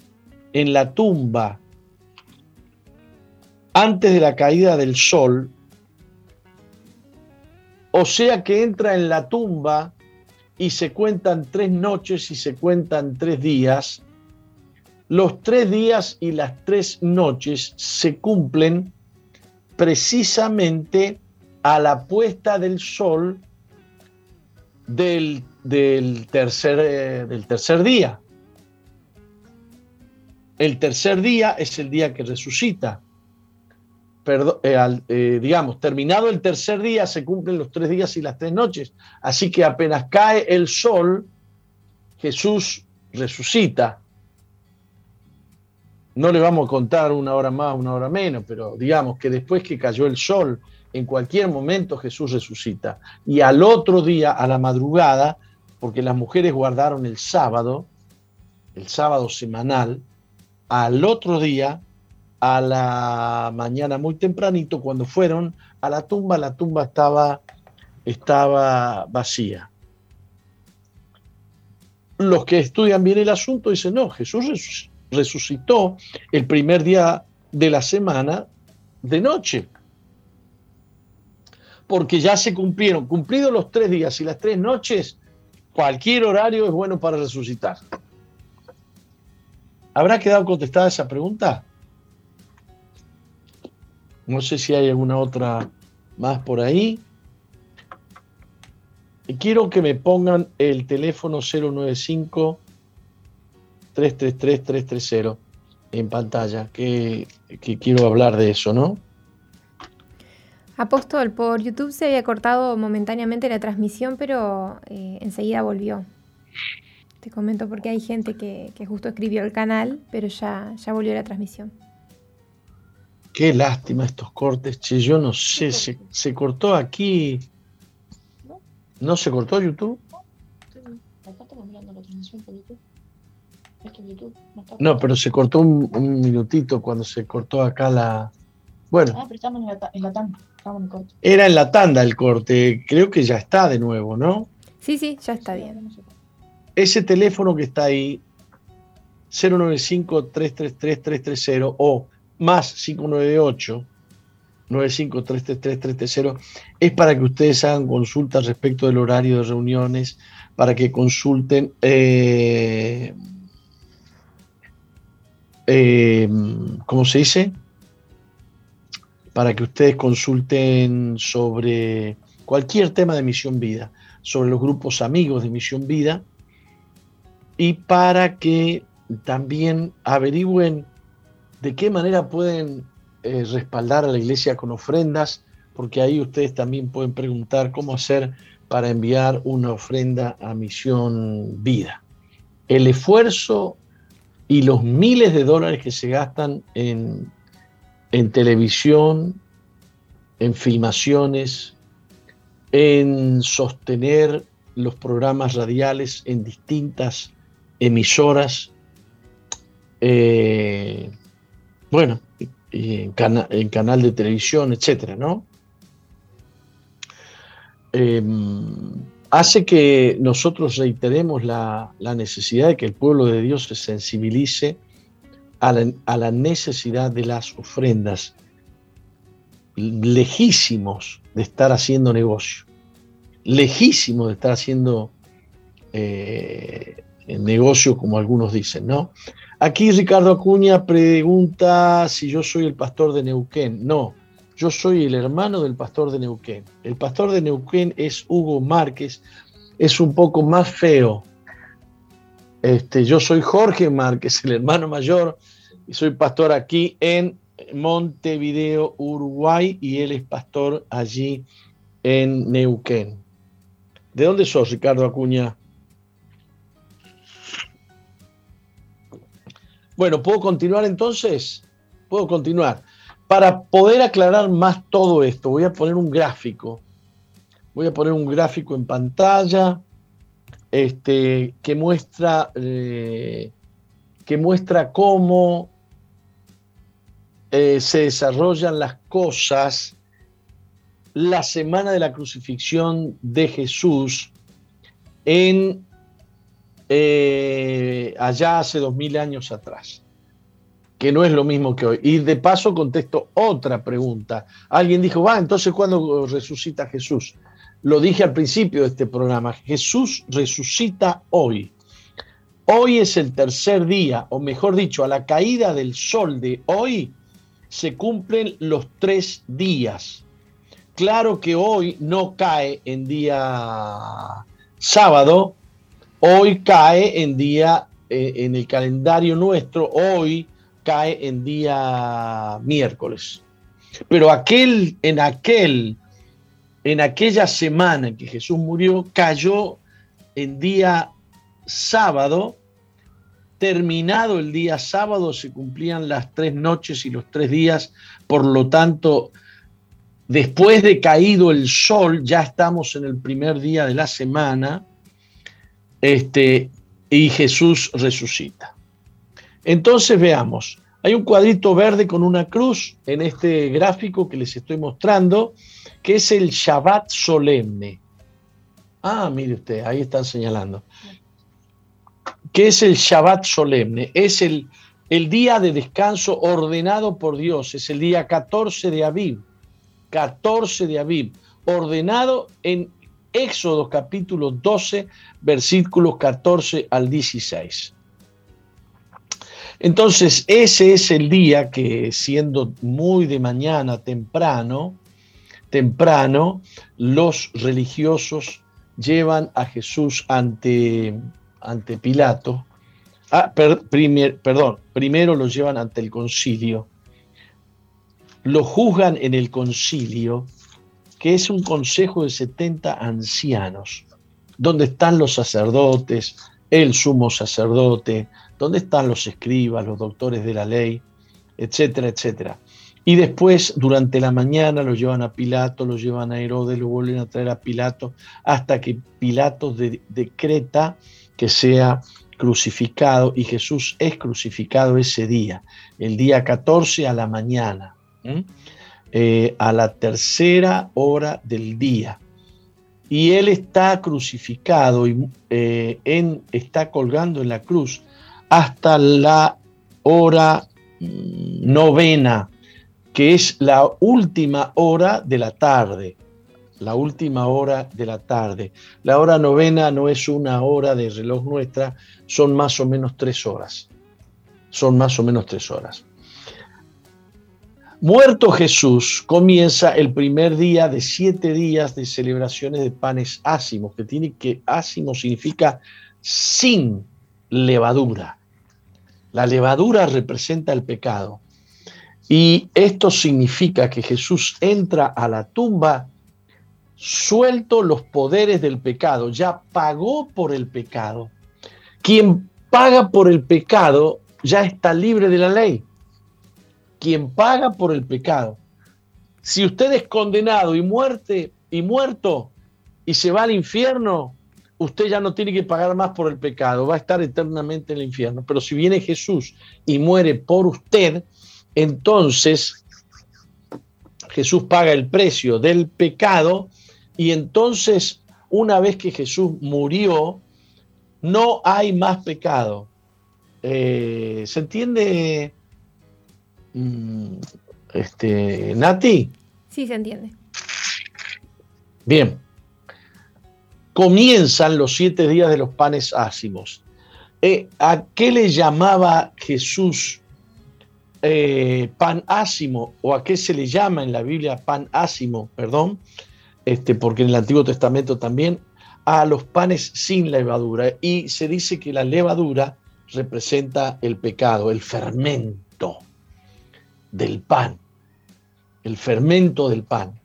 en la tumba antes de la caída del sol, o sea que entra en la tumba y se cuentan tres noches y se cuentan tres días. Los tres días y las tres noches se cumplen precisamente a la puesta del sol del, tercer, eh, del tercer día. El tercer día es el día que resucita. Eh, eh, digamos, terminado el tercer día, se cumplen los tres días y las tres noches. Así que apenas cae el sol, Jesús resucita. No le vamos a contar una hora más, una hora menos, pero digamos que después que cayó el sol, en cualquier momento Jesús resucita. Y al otro día, a la madrugada, porque las mujeres guardaron el sábado, el sábado semanal, al otro día, a la mañana muy tempranito, cuando fueron a la tumba, la tumba estaba, vacía. Los que estudian bien el asunto dicen, no, Jesús resucitó el primer día de la semana de noche. Porque ya se cumplieron, cumplidos los tres días y las tres noches, cualquier horario es bueno para resucitar. ¿Habrá quedado contestada esa pregunta? No sé si hay alguna otra más por ahí. Quiero que me pongan el teléfono 095 333 330 en pantalla, que, quiero hablar de eso, ¿no? Apóstol, por YouTube se había cortado momentáneamente la transmisión, pero eh, enseguida volvió. Te comento porque hay gente que, justo escribió el canal, pero ya, ya volvió la transmisión. Qué lástima estos cortes, che, yo no sé, se, se cortó aquí. ¿No se cortó YouTube? Acá estamos mirando la transmisión por YouTube. No, pero se cortó un, minutito cuando se cortó acá la. Bueno. Ah, pero estamos en la, tanda. Era en la tanda el corte. Creo que ya está de nuevo, ¿no? Sí, sí, ya está bien. Ese teléfono que está ahí, 095-333-330 o más 598 95-333-330, es para que ustedes hagan consultas respecto del horario de reuniones, para que consulten. Eh, eh, ¿cómo se dice? Para que ustedes consulten sobre cualquier tema de Misión Vida, sobre los grupos amigos de Misión Vida, y para que también averigüen de qué manera pueden eh, respaldar a la iglesia con ofrendas, porque ahí ustedes también pueden preguntar cómo hacer para enviar una ofrenda a Misión Vida. El esfuerzo y los miles de dólares que se gastan en, televisión, en filmaciones, en sostener los programas radiales en distintas emisoras, eh, bueno, en, en, canal de televisión, etcétera, ¿no? Em, hace que nosotros reiteremos la, necesidad de que el pueblo de Dios se sensibilice a la, necesidad de las ofrendas, lejísimos de estar haciendo negocio, lejísimos de estar haciendo eh, negocio como algunos dicen, ¿no? Aquí Ricardo Acuña pregunta si yo soy el pastor de Neuquén. No, yo soy el hermano del pastor de Neuquén. El pastor de Neuquén es Hugo Márquez, es un poco más feo. Este, yo soy Jorge Márquez, el hermano mayor, y soy pastor aquí en Montevideo, Uruguay, y él es pastor allí en Neuquén. ¿De dónde sos, Ricardo Acuña? Bueno, ¿puedo continuar entonces? Puedo continuar. Para poder aclarar más todo esto, voy a poner un gráfico. Voy a poner un gráfico en pantalla este, que, muestra, eh, que muestra cómo eh, se desarrollan las cosas la semana de la crucifixión de Jesús en eh, allá hace dos mil años atrás que no es lo mismo que hoy. Y de paso contesto otra pregunta. Alguien dijo, va, entonces ¿cuándo resucita Jesús? Lo dije al principio de este programa, Jesús resucita hoy. Hoy es el tercer día, o mejor dicho, a la caída del sol de hoy se cumplen los tres días. Claro que hoy no cae en día sábado, hoy cae en día, eh, en el calendario nuestro, hoy cae en día miércoles. Pero aquel, en aquel, en aquella semana en que Jesús murió, cayó en día sábado. Terminado el día sábado se cumplían las tres noches y los tres días, por lo tanto, después de caído el sol, ya estamos en el primer día de la semana, este, y Jesús resucita. Entonces veamos, hay un cuadrito verde con una cruz en este gráfico que les estoy mostrando, que es el Shabbat solemne. Ah, mire usted, ahí están señalando. ¿Qué es el Shabbat solemne? Es el, el día de descanso ordenado por Dios, es el día 14 de Aviv. 14 de Aviv, ordenado en Éxodo capítulo 12, versículos 14 al 16. Entonces, ese es el día que siendo muy de mañana temprano, temprano, los religiosos llevan a Jesús ante, ante Pilato. Ah, perdón, primero lo llevan ante el concilio. Lo juzgan en el concilio, que es un consejo de 70 ancianos, donde están los sacerdotes, el sumo sacerdote, donde están los escribas, los doctores de la ley, etcétera, etcétera. Y después, durante la mañana, lo llevan a Pilato, lo llevan a Herodes, lo vuelven a traer a Pilato, hasta que Pilato decreta que sea crucificado y Jesús es crucificado ese día, el día 14 a la mañana, eh, a la tercera hora del día. Y él está crucificado y eh, está colgando en la cruz hasta la hora novena, que es la última hora de la tarde. La última hora de la tarde. La hora novena no es una hora de reloj nuestra, son más o menos tres horas. Son más o menos tres horas. Muerto Jesús, comienza el primer día de siete días de celebraciones de panes ácimos, que tiene que ácimo significa sin levadura. La levadura representa el pecado. Y esto significa que Jesús entra a la tumba suelto los poderes del pecado, ya pagó por el pecado. Quien paga por el pecado ya está libre de la ley quien paga por el pecado. Si usted es condenado y muerte y muerto y se va al infierno, usted ya no tiene que pagar más por el pecado, va a estar eternamente en el infierno. Pero si viene Jesús y muere por usted, entonces Jesús paga el precio del pecado y entonces una vez que Jesús murió, no hay más pecado. Eh, ¿Se entiende Mm, este, Nati. Sí, se entiende. Bien. Comienzan los siete días de los panes ácimos. Eh, ¿A qué le llamaba Jesús eh, pan ácimo? ¿O a qué se le llama en la Biblia pan ácimo? Perdón, este, porque en el Antiguo Testamento también a los panes sin levadura. Y se dice que la levadura representa el pecado, el fermento del pan, el fermento del pan.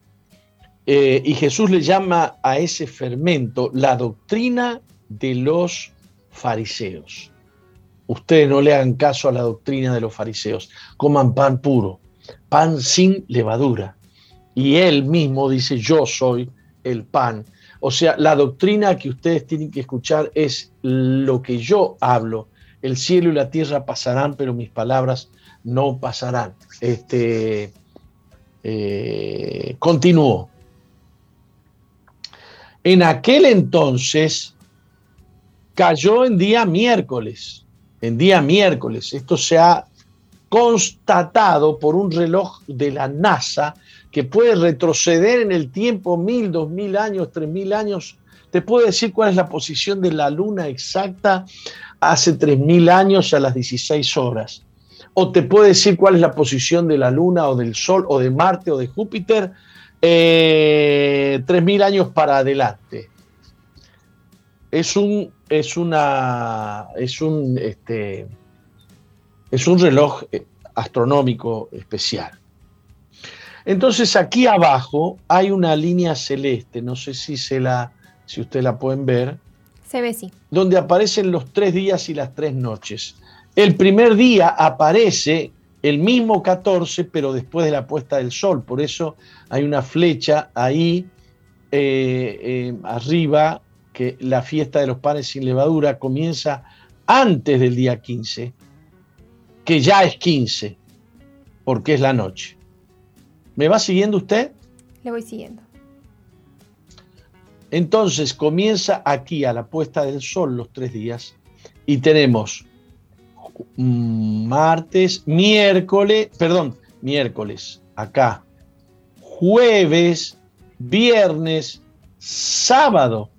Eh, y Jesús le llama a ese fermento la doctrina de los fariseos. Ustedes no le hagan caso a la doctrina de los fariseos, coman pan puro, pan sin levadura. Y él mismo dice, yo soy el pan. O sea, la doctrina que ustedes tienen que escuchar es lo que yo hablo. El cielo y la tierra pasarán, pero mis palabras no pasarán. Este, eh. En aquel entonces cayó en día miércoles, en día miércoles. Esto se ha constatado por un reloj de la NASA que puede retroceder en el tiempo mil, dos mil años, tres mil años. Te puedo decir cuál es la posición de la luna exacta hace tres mil años a las 16 horas o te puede decir cuál es la posición de la Luna o del Sol o de Marte o de Júpiter eh, 3.000 años para adelante. Es un, es una, es un, este, es un reloj eh, astronómico especial. Entonces aquí abajo hay una línea celeste, no sé si, se la, si ustedes la pueden ver. Se ve, sí. Donde aparecen los tres días y las tres noches. El primer día aparece el mismo 14, pero después de la puesta del sol. Por eso hay una flecha ahí eh, eh, arriba, que la fiesta de los panes sin levadura comienza antes del día 15, que ya es 15, porque es la noche. ¿Me va siguiendo usted? Le voy siguiendo. Entonces comienza aquí a la puesta del sol los tres días y tenemos martes, miércoles, perdón, miércoles, acá, jueves, viernes, sábado.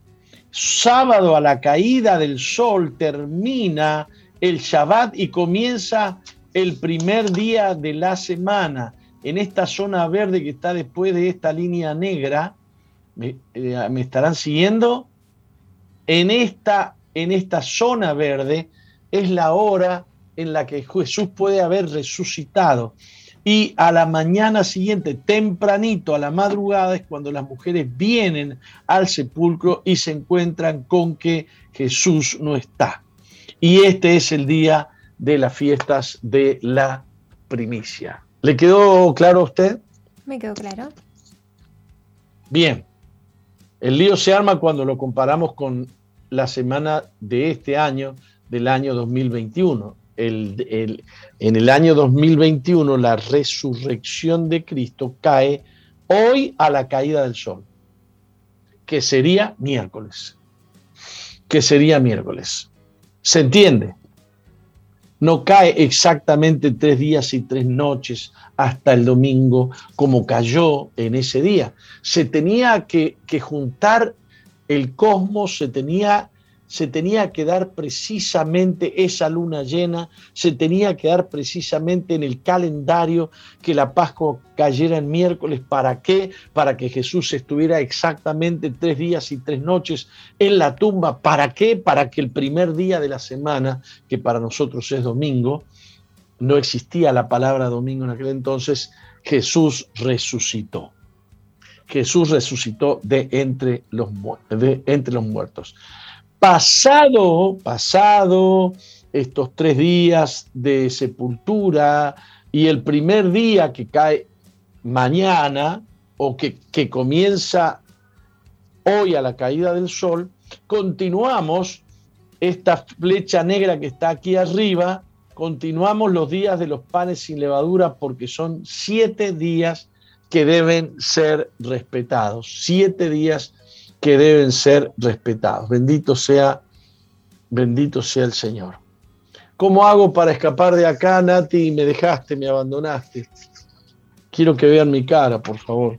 Sábado a la caída del sol termina el Shabbat y comienza el primer día de la semana. En esta zona verde que está después de esta línea negra, ¿me, eh, estarán siguiendo? En esta, en esta zona verde es la hora en la que Jesús puede haber resucitado. Y a la mañana siguiente, tempranito, a la madrugada, es cuando las mujeres vienen al sepulcro y se encuentran con que Jesús no está. Y este es el día de las fiestas de la primicia. ¿Le quedó claro a usted? Me quedó claro. Bien. El lío se arma cuando lo comparamos con la semana de este año, del año 2021 en el año 2021 la resurrección de Cristo cae hoy a la caída del sol, que sería miércoles, que sería miércoles. ¿Se entiende? No cae exactamente tres días y tres noches hasta el domingo como cayó en ese día. Se tenía que, que juntar el cosmos, se tenía se tenía que dar precisamente esa luna llena, se tenía que dar precisamente en el calendario que la Pascua cayera en miércoles. ¿Para qué? Para que Jesús estuviera exactamente tres días y tres noches en la tumba. ¿Para qué? Para que el primer día de la semana, que para nosotros es domingo, no existía la palabra domingo en aquel entonces, Jesús resucitó. Jesús resucitó de entre los, de entre los muertos. Pasado, pasado estos tres días de sepultura y el primer día que cae mañana o que, que comienza hoy a la caída del sol, continuamos esta flecha negra que está aquí arriba, continuamos los días de los panes sin levadura porque son siete días que deben ser respetados, siete días que deben ser respetados. Bendito sea, bendito sea el Señor. ¿Cómo hago para escapar de acá, Nati? Me dejaste, me abandonaste. Quiero que vean mi cara, por favor.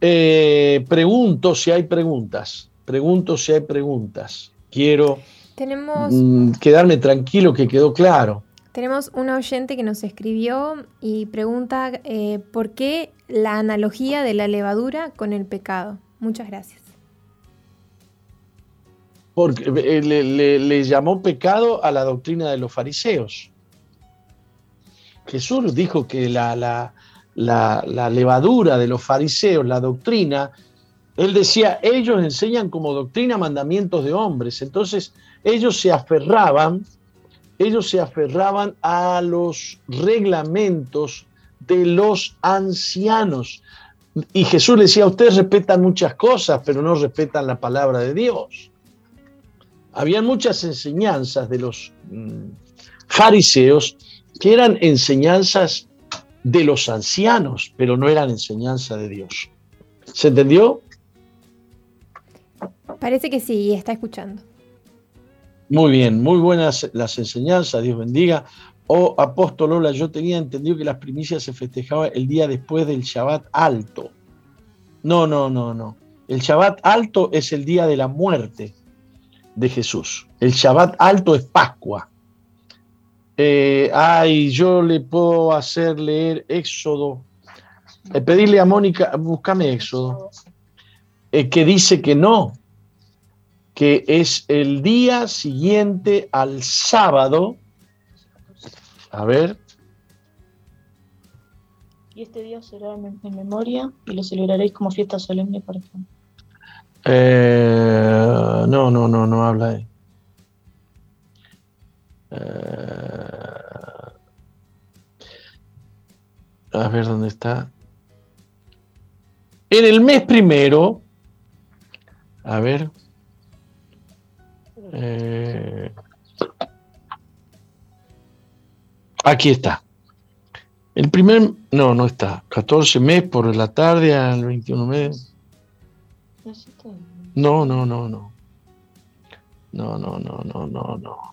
Eh, pregunto si hay preguntas. Pregunto si hay preguntas. Quiero Tenemos... Mm, quedarme tranquilo que quedó claro. Tenemos un oyente que nos escribió y pregunta eh, por qué la analogía de la levadura con el pecado. Muchas gracias. Porque eh, le, llamó pecado a la doctrina de los fariseos. Jesús dijo que la, la levadura de los fariseos, la doctrina, él decía, ellos enseñan como doctrina mandamientos de hombres. Entonces ellos se aferraban ellos se aferraban a los reglamentos de los ancianos. Y Jesús le decía, ustedes respetan muchas cosas, pero no respetan la palabra de Dios. Habían muchas enseñanzas de los mm, fariseos que eran enseñanzas de los ancianos, pero no eran enseñanza de Dios. ¿Se entendió? Parece que sí, está escuchando. Muy bien, muy buenas las enseñanzas, Dios bendiga. Oh, apóstol Lola, yo tenía entendido que las primicias se festejaban el día después del Shabbat alto. No, no, no, no. El Shabbat alto es el día de la muerte de Jesús. El Shabbat alto es Pascua. Eh, ay, yo le puedo hacer leer Éxodo. Eh, pedirle a Mónica, búscame Éxodo, eh, que dice que no, que es el día siguiente al sábado. A ver. Y este día será en, memoria y lo celebraréis como fiesta solemne por ejemplo. Eh, no, no, no, no habla ahí. Eh, a ver dónde está. En el mes primero, a ver, Eh, aquí está. El primer, no, no está. 14 mes por la tarde al 21 mes. No, no, no, no. No, no, no, no, no, no.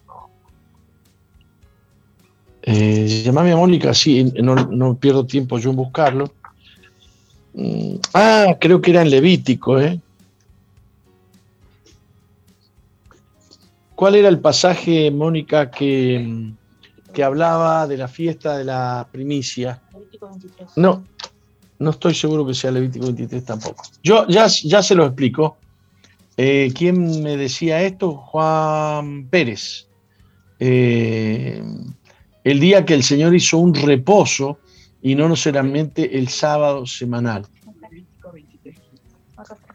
Eh, llamame a Mónica, sí, no, no, pierdo tiempo yo en buscarlo. Mm, ah, creo que era en Levítico, ¿eh? ¿Cuál era el pasaje, Mónica, que, que hablaba de la fiesta de la primicia? Levítico 23. No, no estoy seguro que sea Levítico 23 tampoco. Yo ya, ya se lo explico. Eh, ¿Quién me decía esto? Juan Pérez. Eh, el día que el Señor hizo un reposo y no solamente el sábado semanal.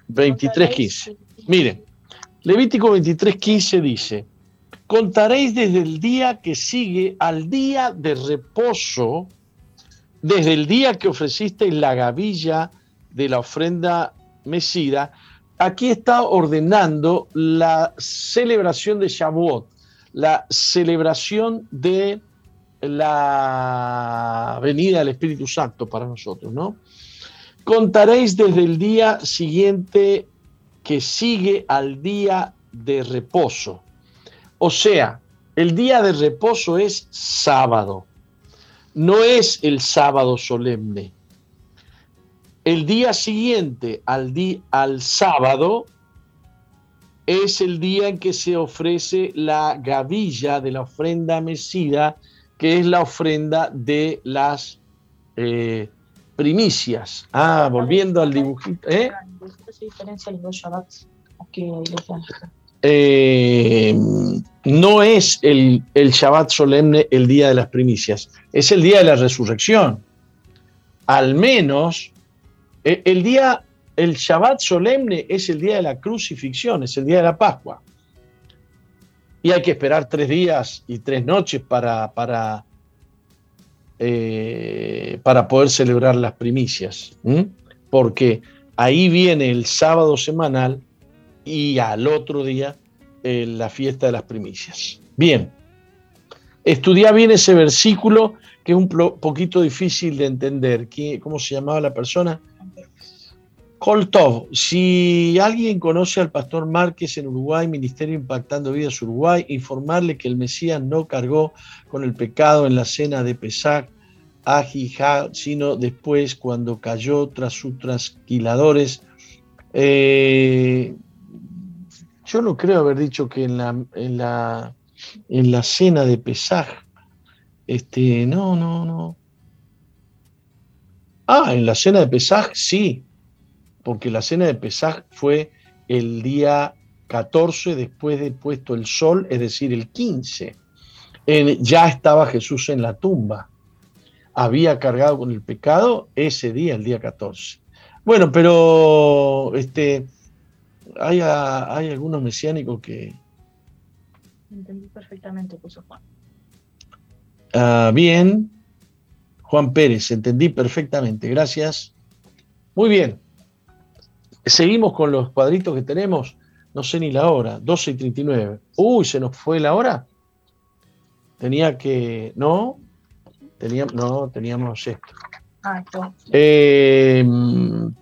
23.15. Miren, Levítico 23.15 dice, contaréis desde el día que sigue al día de reposo, desde el día que ofrecisteis la gavilla de la ofrenda mesida, aquí está ordenando la celebración de Shavuot, la celebración de la venida del Espíritu Santo para nosotros, ¿no? Contaréis desde el día siguiente que sigue al día de reposo. O sea, el día de reposo es sábado, no es el sábado solemne. El día siguiente al, al sábado es el día en que se ofrece la gavilla de la ofrenda mesida, que es la ofrenda de las eh, primicias. Ah, volviendo al dibujito. ¿eh? Eh, no es el, el Shabbat solemne el día de las primicias, es el día de la resurrección. Al menos e, el día, el Shabbat solemne es el día de la crucifixión, es el día de la Pascua. Y hay que esperar tres días y tres noches para, para eh, para poder celebrar las primicias, porque ahí viene el sábado semanal y al otro día eh, la fiesta de las primicias. Bien, estudia bien ese versículo que es un poquito difícil de entender. ¿Cómo se llamaba la persona? Koltov, si alguien conoce al pastor Márquez en Uruguay, Ministerio Impactando Vidas Uruguay, informarle que el Mesías no cargó con el pecado en la cena de Pesach, Ajija, sino después cuando cayó tras sus trasquiladores. Eh, yo no creo haber dicho que en la, en la, en la cena de Pesaj, este, no, no, no. Ah, en la cena de Pesaj sí, porque la cena de Pesaj fue el día 14 después de puesto el sol, es decir, el 15. ya estaba Jesús en la tumba. Había cargado con el pecado ese día, el día 14. Bueno, pero este, hay, hay algunos mesiánicos que... Entendí perfectamente, puso Juan. Ah, bien, Juan Pérez, entendí perfectamente, gracias. Muy bien, Seguimos con los cuadritos que tenemos. No sé ni la hora, 12 y 39. Uy, se nos fue la hora. Tenía que. No, teníamos, no, teníamos esto. Ah, eh,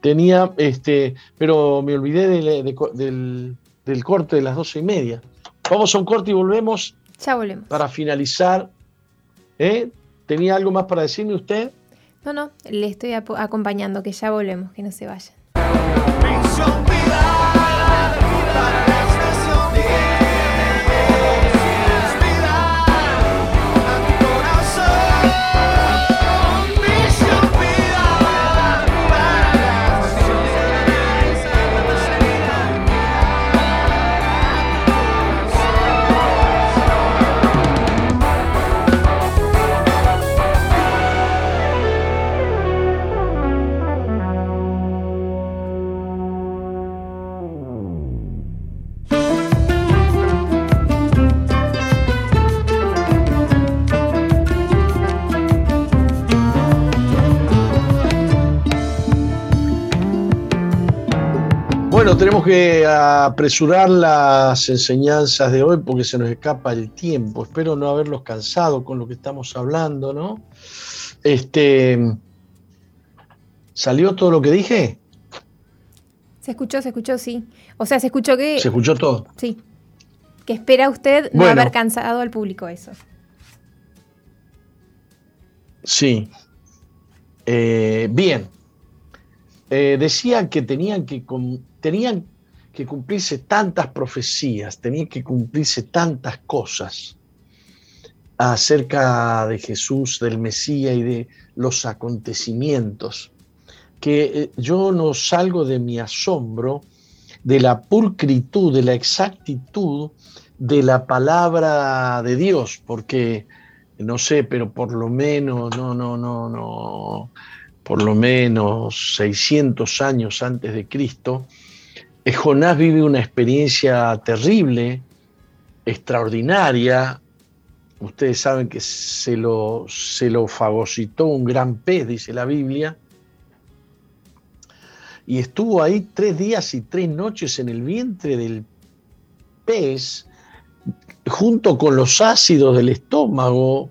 tenía este, pero me olvidé del, del, corte de las 12 y media. Vamos a un corte y volvemos. Ya volvemos. Para finalizar. ¿eh? ¿Tenía algo más para decirme usted? No, no, le estoy acompañando, que ya volvemos, que no se vaya. Bueno, tenemos que apresurar las enseñanzas de hoy porque se nos escapa el tiempo. Espero no haberlos cansado con lo que estamos hablando, ¿no? Este, ¿Salió todo lo que dije? Se escuchó, se escuchó, sí. O sea, se escuchó que... ¿Se escuchó todo? Sí. Que espera usted no Bueno. haber cansado al público eso. Sí. Eh, bien. Eh, decía que tenían que, tenían que cumplirse tantas profecías, tenían que cumplirse tantas cosas acerca de Jesús, del Mesías y de los acontecimientos, que eh, yo no salgo de mi asombro de la pulcritud, de la exactitud de la palabra de Dios, porque no sé, pero por lo menos, no, no, no, no, por lo menos 600 años antes de Cristo, Jonás vive una experiencia terrible, extraordinaria. Ustedes saben que se lo, se lo fagocitó un gran pez, dice la Biblia, y estuvo ahí tres días y tres noches en el vientre del pez, junto con los ácidos del estómago,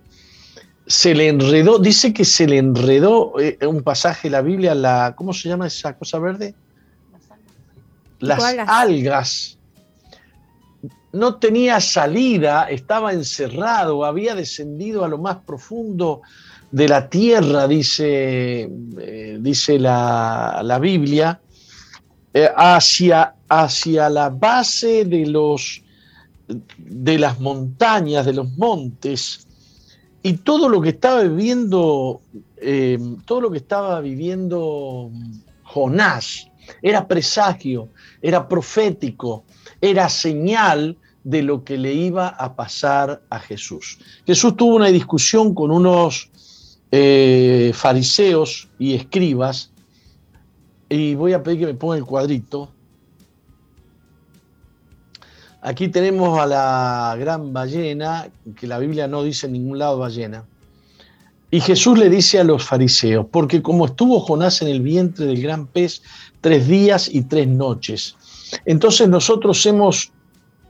se le enredó, dice que se le enredó eh, un pasaje de la Biblia, la, ¿cómo se llama esa cosa verde? Las algas? No tenía salida, estaba encerrado, había descendido a lo más profundo de la tierra, dice, eh, dice la, la Biblia, eh, hacia, hacia la base de los de las montañas, de los montes, y todo lo que estaba viviendo, eh, todo lo que estaba viviendo Jonás, era presagio, era profético, era señal de lo que le iba a pasar a Jesús. Jesús tuvo una discusión con unos eh, fariseos y escribas, y voy a pedir que me ponga el cuadrito. Aquí tenemos a la gran ballena, que la Biblia no dice en ningún lado ballena. Y Jesús le dice a los fariseos, porque como estuvo Jonás en el vientre del gran pez tres días y tres noches, entonces nosotros hemos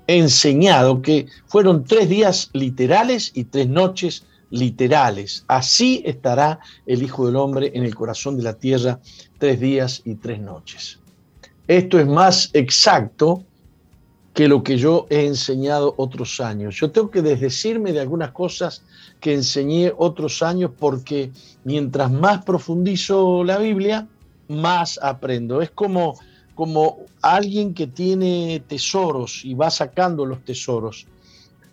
enseñado que fueron tres días literales y tres noches literales. Así estará el Hijo del Hombre en el corazón de la tierra tres días y tres noches. Esto es más exacto que lo que yo he enseñado otros años. Yo tengo que desdecirme de algunas cosas que enseñé otros años porque mientras más profundizo la Biblia, más aprendo. Es como, como alguien que tiene tesoros y va sacando los tesoros.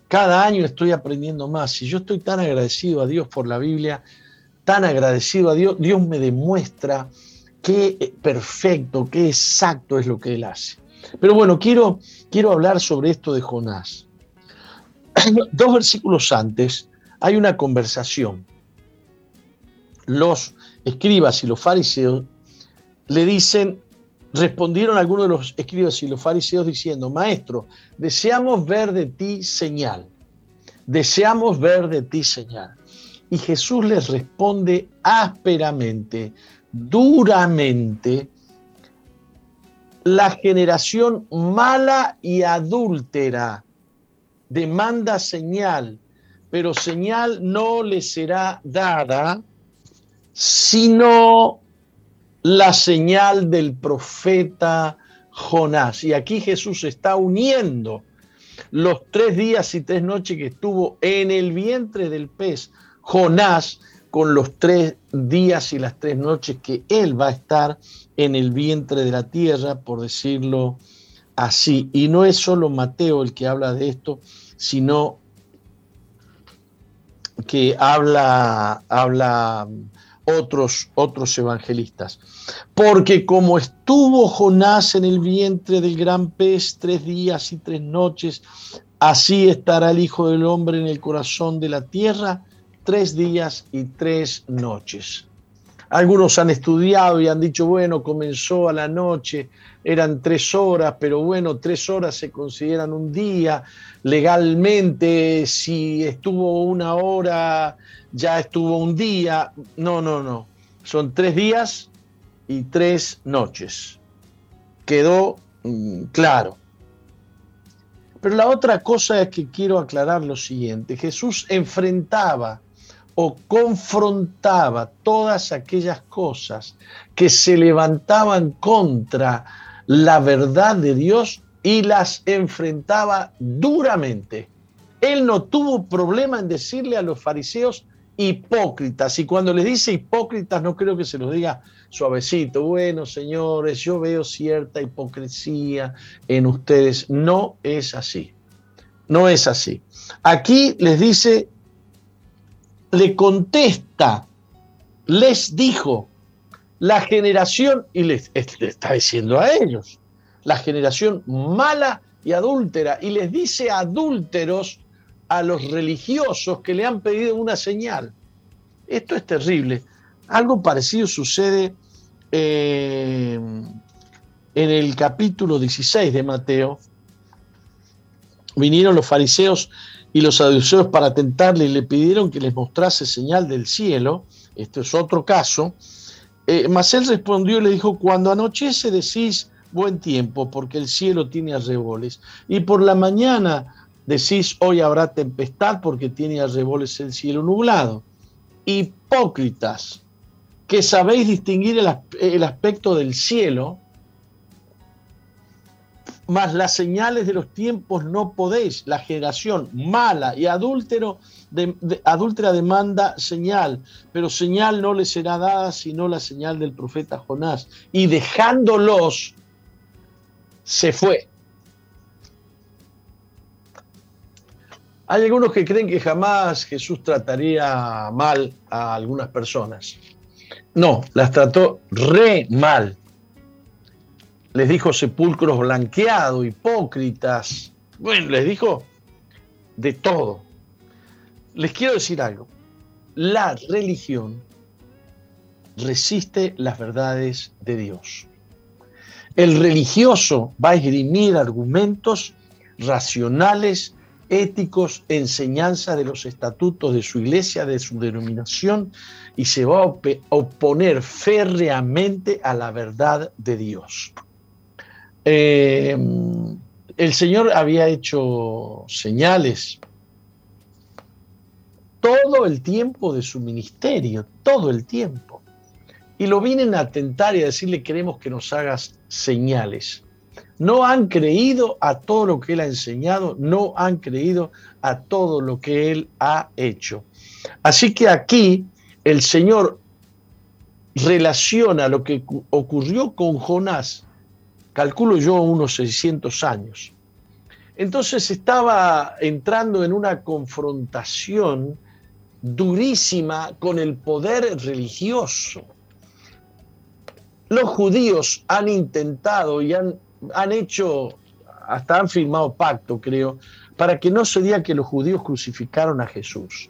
Cada año estoy aprendiendo más y yo estoy tan agradecido a Dios por la Biblia, tan agradecido a Dios, Dios me demuestra qué perfecto, qué exacto es lo que Él hace. Pero bueno, quiero, quiero hablar sobre esto de Jonás. Dos versículos antes hay una conversación. Los escribas y los fariseos le dicen, respondieron algunos de los escribas y los fariseos diciendo, maestro, deseamos ver de ti señal, deseamos ver de ti señal. Y Jesús les responde ásperamente, duramente, la generación mala y adúltera demanda señal, pero señal no le será dada sino la señal del profeta Jonás. Y aquí Jesús está uniendo los tres días y tres noches que estuvo en el vientre del pez Jonás con los tres días y las tres noches que él va a estar en el vientre de la tierra, por decirlo así. Y no es solo Mateo el que habla de esto, sino que habla, habla otros, otros evangelistas. Porque como estuvo Jonás en el vientre del gran pez tres días y tres noches, así estará el Hijo del Hombre en el corazón de la tierra tres días y tres noches. Algunos han estudiado y han dicho, bueno, comenzó a la noche, eran tres horas, pero bueno, tres horas se consideran un día. Legalmente, si estuvo una hora, ya estuvo un día. No, no, no. Son tres días y tres noches. Quedó mm, claro. Pero la otra cosa es que quiero aclarar lo siguiente. Jesús enfrentaba o confrontaba todas aquellas cosas que se levantaban contra la verdad de Dios y las enfrentaba duramente. Él no tuvo problema en decirle a los fariseos hipócritas. Y cuando les dice hipócritas, no creo que se los diga suavecito. Bueno, señores, yo veo cierta hipocresía en ustedes. No es así. No es así. Aquí les dice, le contesta, les dijo, la generación, y les, le está diciendo a ellos, la generación mala y adúltera, y les dice adúlteros a los religiosos que le han pedido una señal. Esto es terrible. Algo parecido sucede eh, en el capítulo 16 de Mateo. Vinieron los fariseos y los saduceos para tentarle y le pidieron que les mostrase señal del cielo. Esto es otro caso. Eh, mas él respondió y le dijo, cuando anochece decís buen tiempo, porque el cielo tiene arreboles, y por la mañana decís hoy habrá tempestad, porque tiene arreboles el cielo nublado. Hipócritas, que sabéis distinguir el, aspecto del cielo, mas las señales de los tiempos no podéis. La generación mala y adúltero adúltera demanda señal, pero señal no le será dada sino la señal del profeta Jonás. Y dejándolos, se fue. Hay algunos que creen que jamás Jesús trataría mal a algunas personas. No, las trató re mal. Les dijo sepulcros blanqueados, hipócritas. Bueno, les dijo de todo. Les quiero decir algo. La religión resiste las verdades de Dios. El religioso va a esgrimir argumentos racionales, éticos, enseñanza de los estatutos de su iglesia, de su denominación, y se va a oponer férreamente a la verdad de Dios. Eh, el Señor había hecho señales todo el tiempo de su ministerio, todo el tiempo. Y lo vienen a tentar y a decirle, queremos que nos hagas señales. No han creído a todo lo que Él ha enseñado, no han creído a todo lo que Él ha hecho. Así que aquí el Señor relaciona lo que ocurrió con Jonás, calculo yo unos 600 años. Entonces estaba entrando en una confrontación durísima con el poder religioso. Los judíos han intentado y han, han hecho, hasta han firmado pacto, creo, para que no se diga que los judíos crucificaron a Jesús.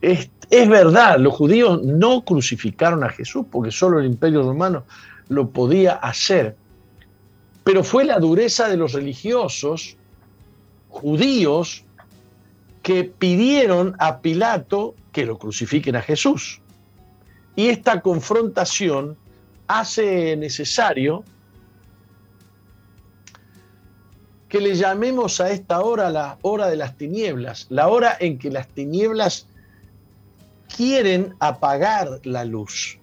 Es, es, verdad, los judíos no crucificaron a Jesús porque solo el imperio romano lo podía hacer. Pero fue la dureza de los religiosos judíos que pidieron a Pilato que lo crucifiquen a Jesús. Y esta confrontación hace necesario que le llamemos a esta hora la hora de las tinieblas, la hora en que las tinieblas quieren apagar la luz.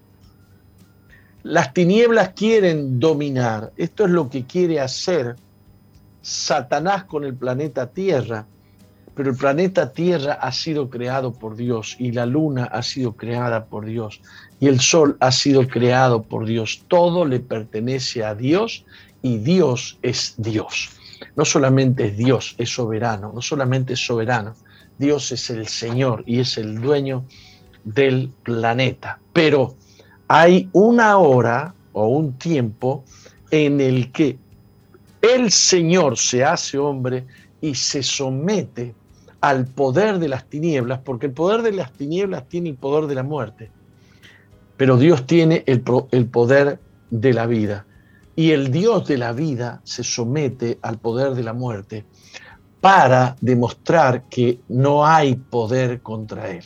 Las tinieblas quieren dominar. Esto es lo que quiere hacer Satanás con el planeta Tierra pero el planeta Tierra ha sido creado por Dios y la luna ha sido creada por Dios y el sol ha sido creado por Dios. Todo le pertenece a Dios y Dios es Dios. No solamente es Dios, es soberano, no solamente es soberano, Dios es el Señor y es el dueño del planeta. Pero hay una hora o un tiempo en el que el Señor se hace hombre y se somete al poder de las tinieblas, porque el poder de las tinieblas tiene el poder de la muerte, pero Dios tiene el, poder de la vida. Y el Dios de la vida se somete al poder de la muerte para demostrar que no hay poder contra él.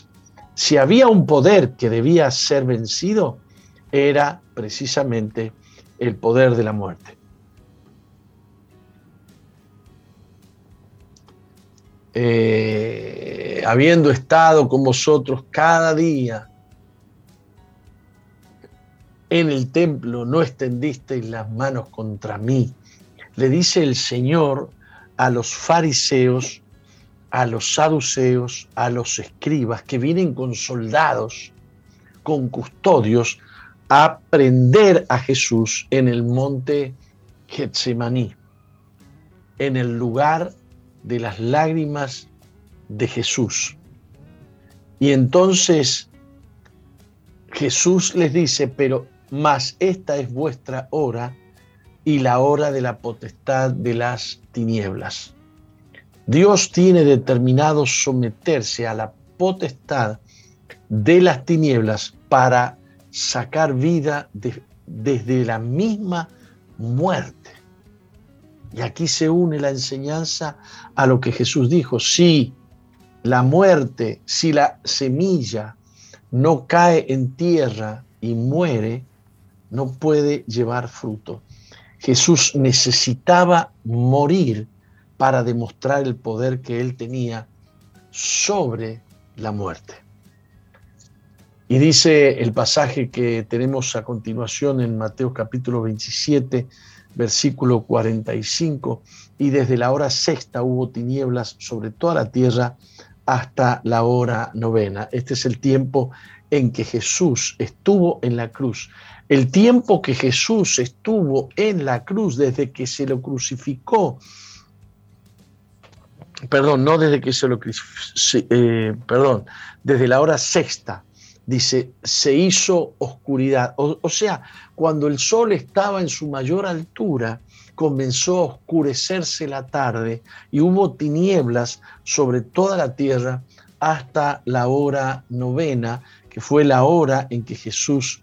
Si había un poder que debía ser vencido, era precisamente el poder de la muerte. Eh, habiendo estado con vosotros cada día en el templo, no extendisteis las manos contra mí. Le dice el Señor a los fariseos, a los saduceos, a los escribas que vienen con soldados, con custodios, a prender a Jesús en el monte Getsemaní, en el lugar de las lágrimas de Jesús. Y entonces Jesús les dice, pero más esta es vuestra hora y la hora de la potestad de las tinieblas. Dios tiene determinado someterse a la potestad de las tinieblas para sacar vida desde la misma muerte. Y aquí se une la enseñanza a lo que Jesús dijo. Si la muerte, si la semilla no cae en tierra y muere, no puede llevar fruto. Jesús necesitaba morir para demostrar el poder que él tenía sobre la muerte. Y dice el pasaje que tenemos a continuación en Mateo capítulo 27, versículo 45, y desde la hora sexta hubo tinieblas sobre toda la tierra hasta la hora novena. Este es el tiempo en que Jesús estuvo en la cruz. El tiempo que Jesús estuvo en la cruz desde que se lo crucificó, perdón, no desde que se lo eh, perdón, desde la hora sexta, dice, se hizo oscuridad. O, sea, cuando el sol estaba en su mayor altura, comenzó a oscurecerse la tarde y hubo tinieblas sobre toda la tierra hasta la hora novena, que fue la hora en que Jesús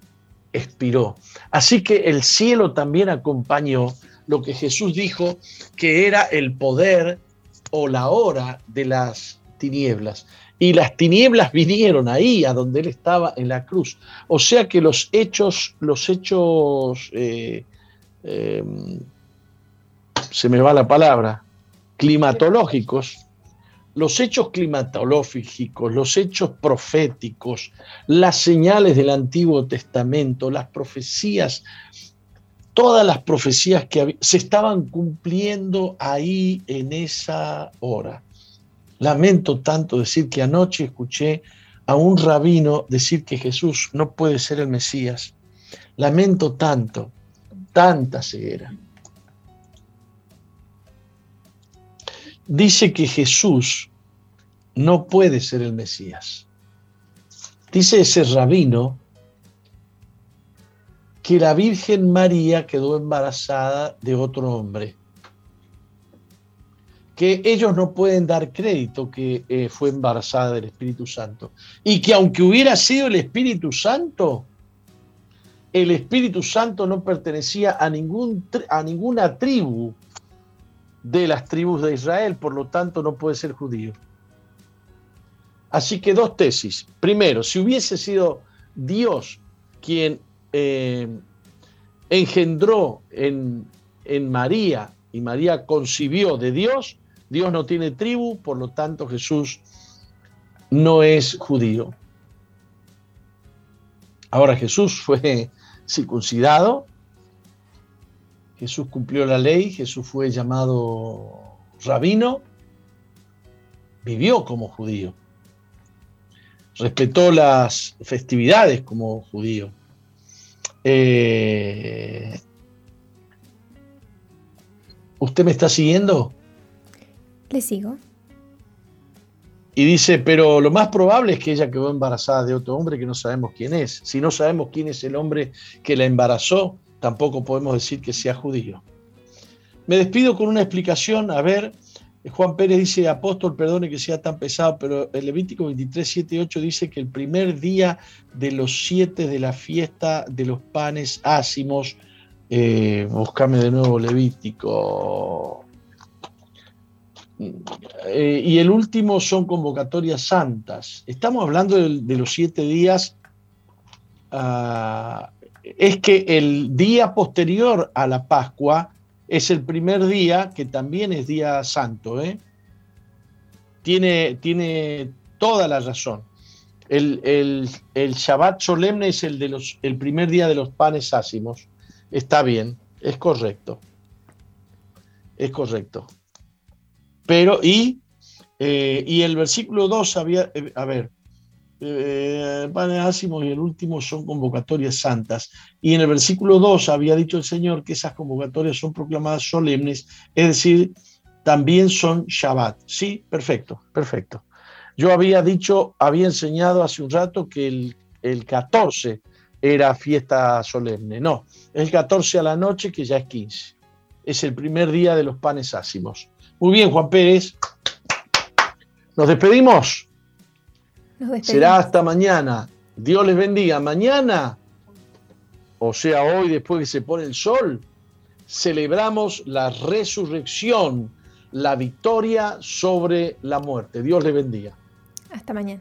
expiró. Así que el cielo también acompañó lo que Jesús dijo que era el poder o la hora de las tinieblas. Y las tinieblas vinieron ahí, a donde él estaba en la cruz. O sea que los hechos, los hechos, eh, em, se me va la palabra, climatológicos, los hechos climatológicos, los hechos proféticos, las señales del Antiguo Testamento, las profecías, todas las profecías que se estaban cumpliendo ahí en esa hora. Lamento tanto decir que anoche escuché a un rabino decir que Jesús no puede ser el Mesías. Lamento tanto, tanta ceguera. dice que Jesús no puede ser el Mesías. Dice ese rabino que la Virgen María quedó embarazada de otro hombre, que ellos no pueden dar crédito que eh, fue embarazada del Espíritu Santo, y que aunque hubiera sido el Espíritu Santo, el Espíritu Santo no pertenecía a, ningún, a ninguna tribu de las tribus de Israel, por lo tanto no puede ser judío. Así que dos tesis. Primero, si hubiese sido Dios quien eh, engendró en, en María y María concibió de Dios, Dios no tiene tribu, por lo tanto Jesús no es judío. Ahora Jesús fue circuncidado, Jesús cumplió la ley, Jesús fue llamado rabino, vivió como judío, respetó las festividades como judío. Eh, ¿Usted me está siguiendo? Le sigo. Y dice, pero lo más probable es que ella quedó embarazada de otro hombre que no sabemos quién es. Si no sabemos quién es el hombre que la embarazó, tampoco podemos decir que sea judío. Me despido con una explicación. A ver, Juan Pérez dice, apóstol, perdone que sea tan pesado, pero el Levítico 23, 7 y 8 dice que el primer día de los siete de la fiesta de los panes ácimos, eh, buscame de nuevo Levítico, eh, y el último son convocatorias santas. Estamos hablando de, los siete días ah, es que el día posterior a la Pascua es el primer día que también es día santo. ¿eh? tiene, tiene toda la razón. El, el, el, Shabbat solemne es el, de los, el primer día de los panes ácimos. Está bien, es correcto. Es correcto. Pero, y, eh, y el versículo 2 había, eh, a ver, eh, panes ácimos y el último son convocatorias santas. Y en el versículo 2 había dicho el Señor que esas convocatorias son proclamadas solemnes, es decir, también son Shabbat. Sí, perfecto, perfecto. Yo había dicho, había enseñado hace un rato que el, el 14 era fiesta solemne. No, el 14 a la noche que ya es 15. Es el primer día de los panes ácimos. Muy bien, Juan Pérez. ¿Nos despedimos? Nos despedimos. Será hasta mañana. Dios les bendiga. Mañana, o sea, hoy después que se pone el sol, celebramos la resurrección, la victoria sobre la muerte. Dios les bendiga. Hasta mañana.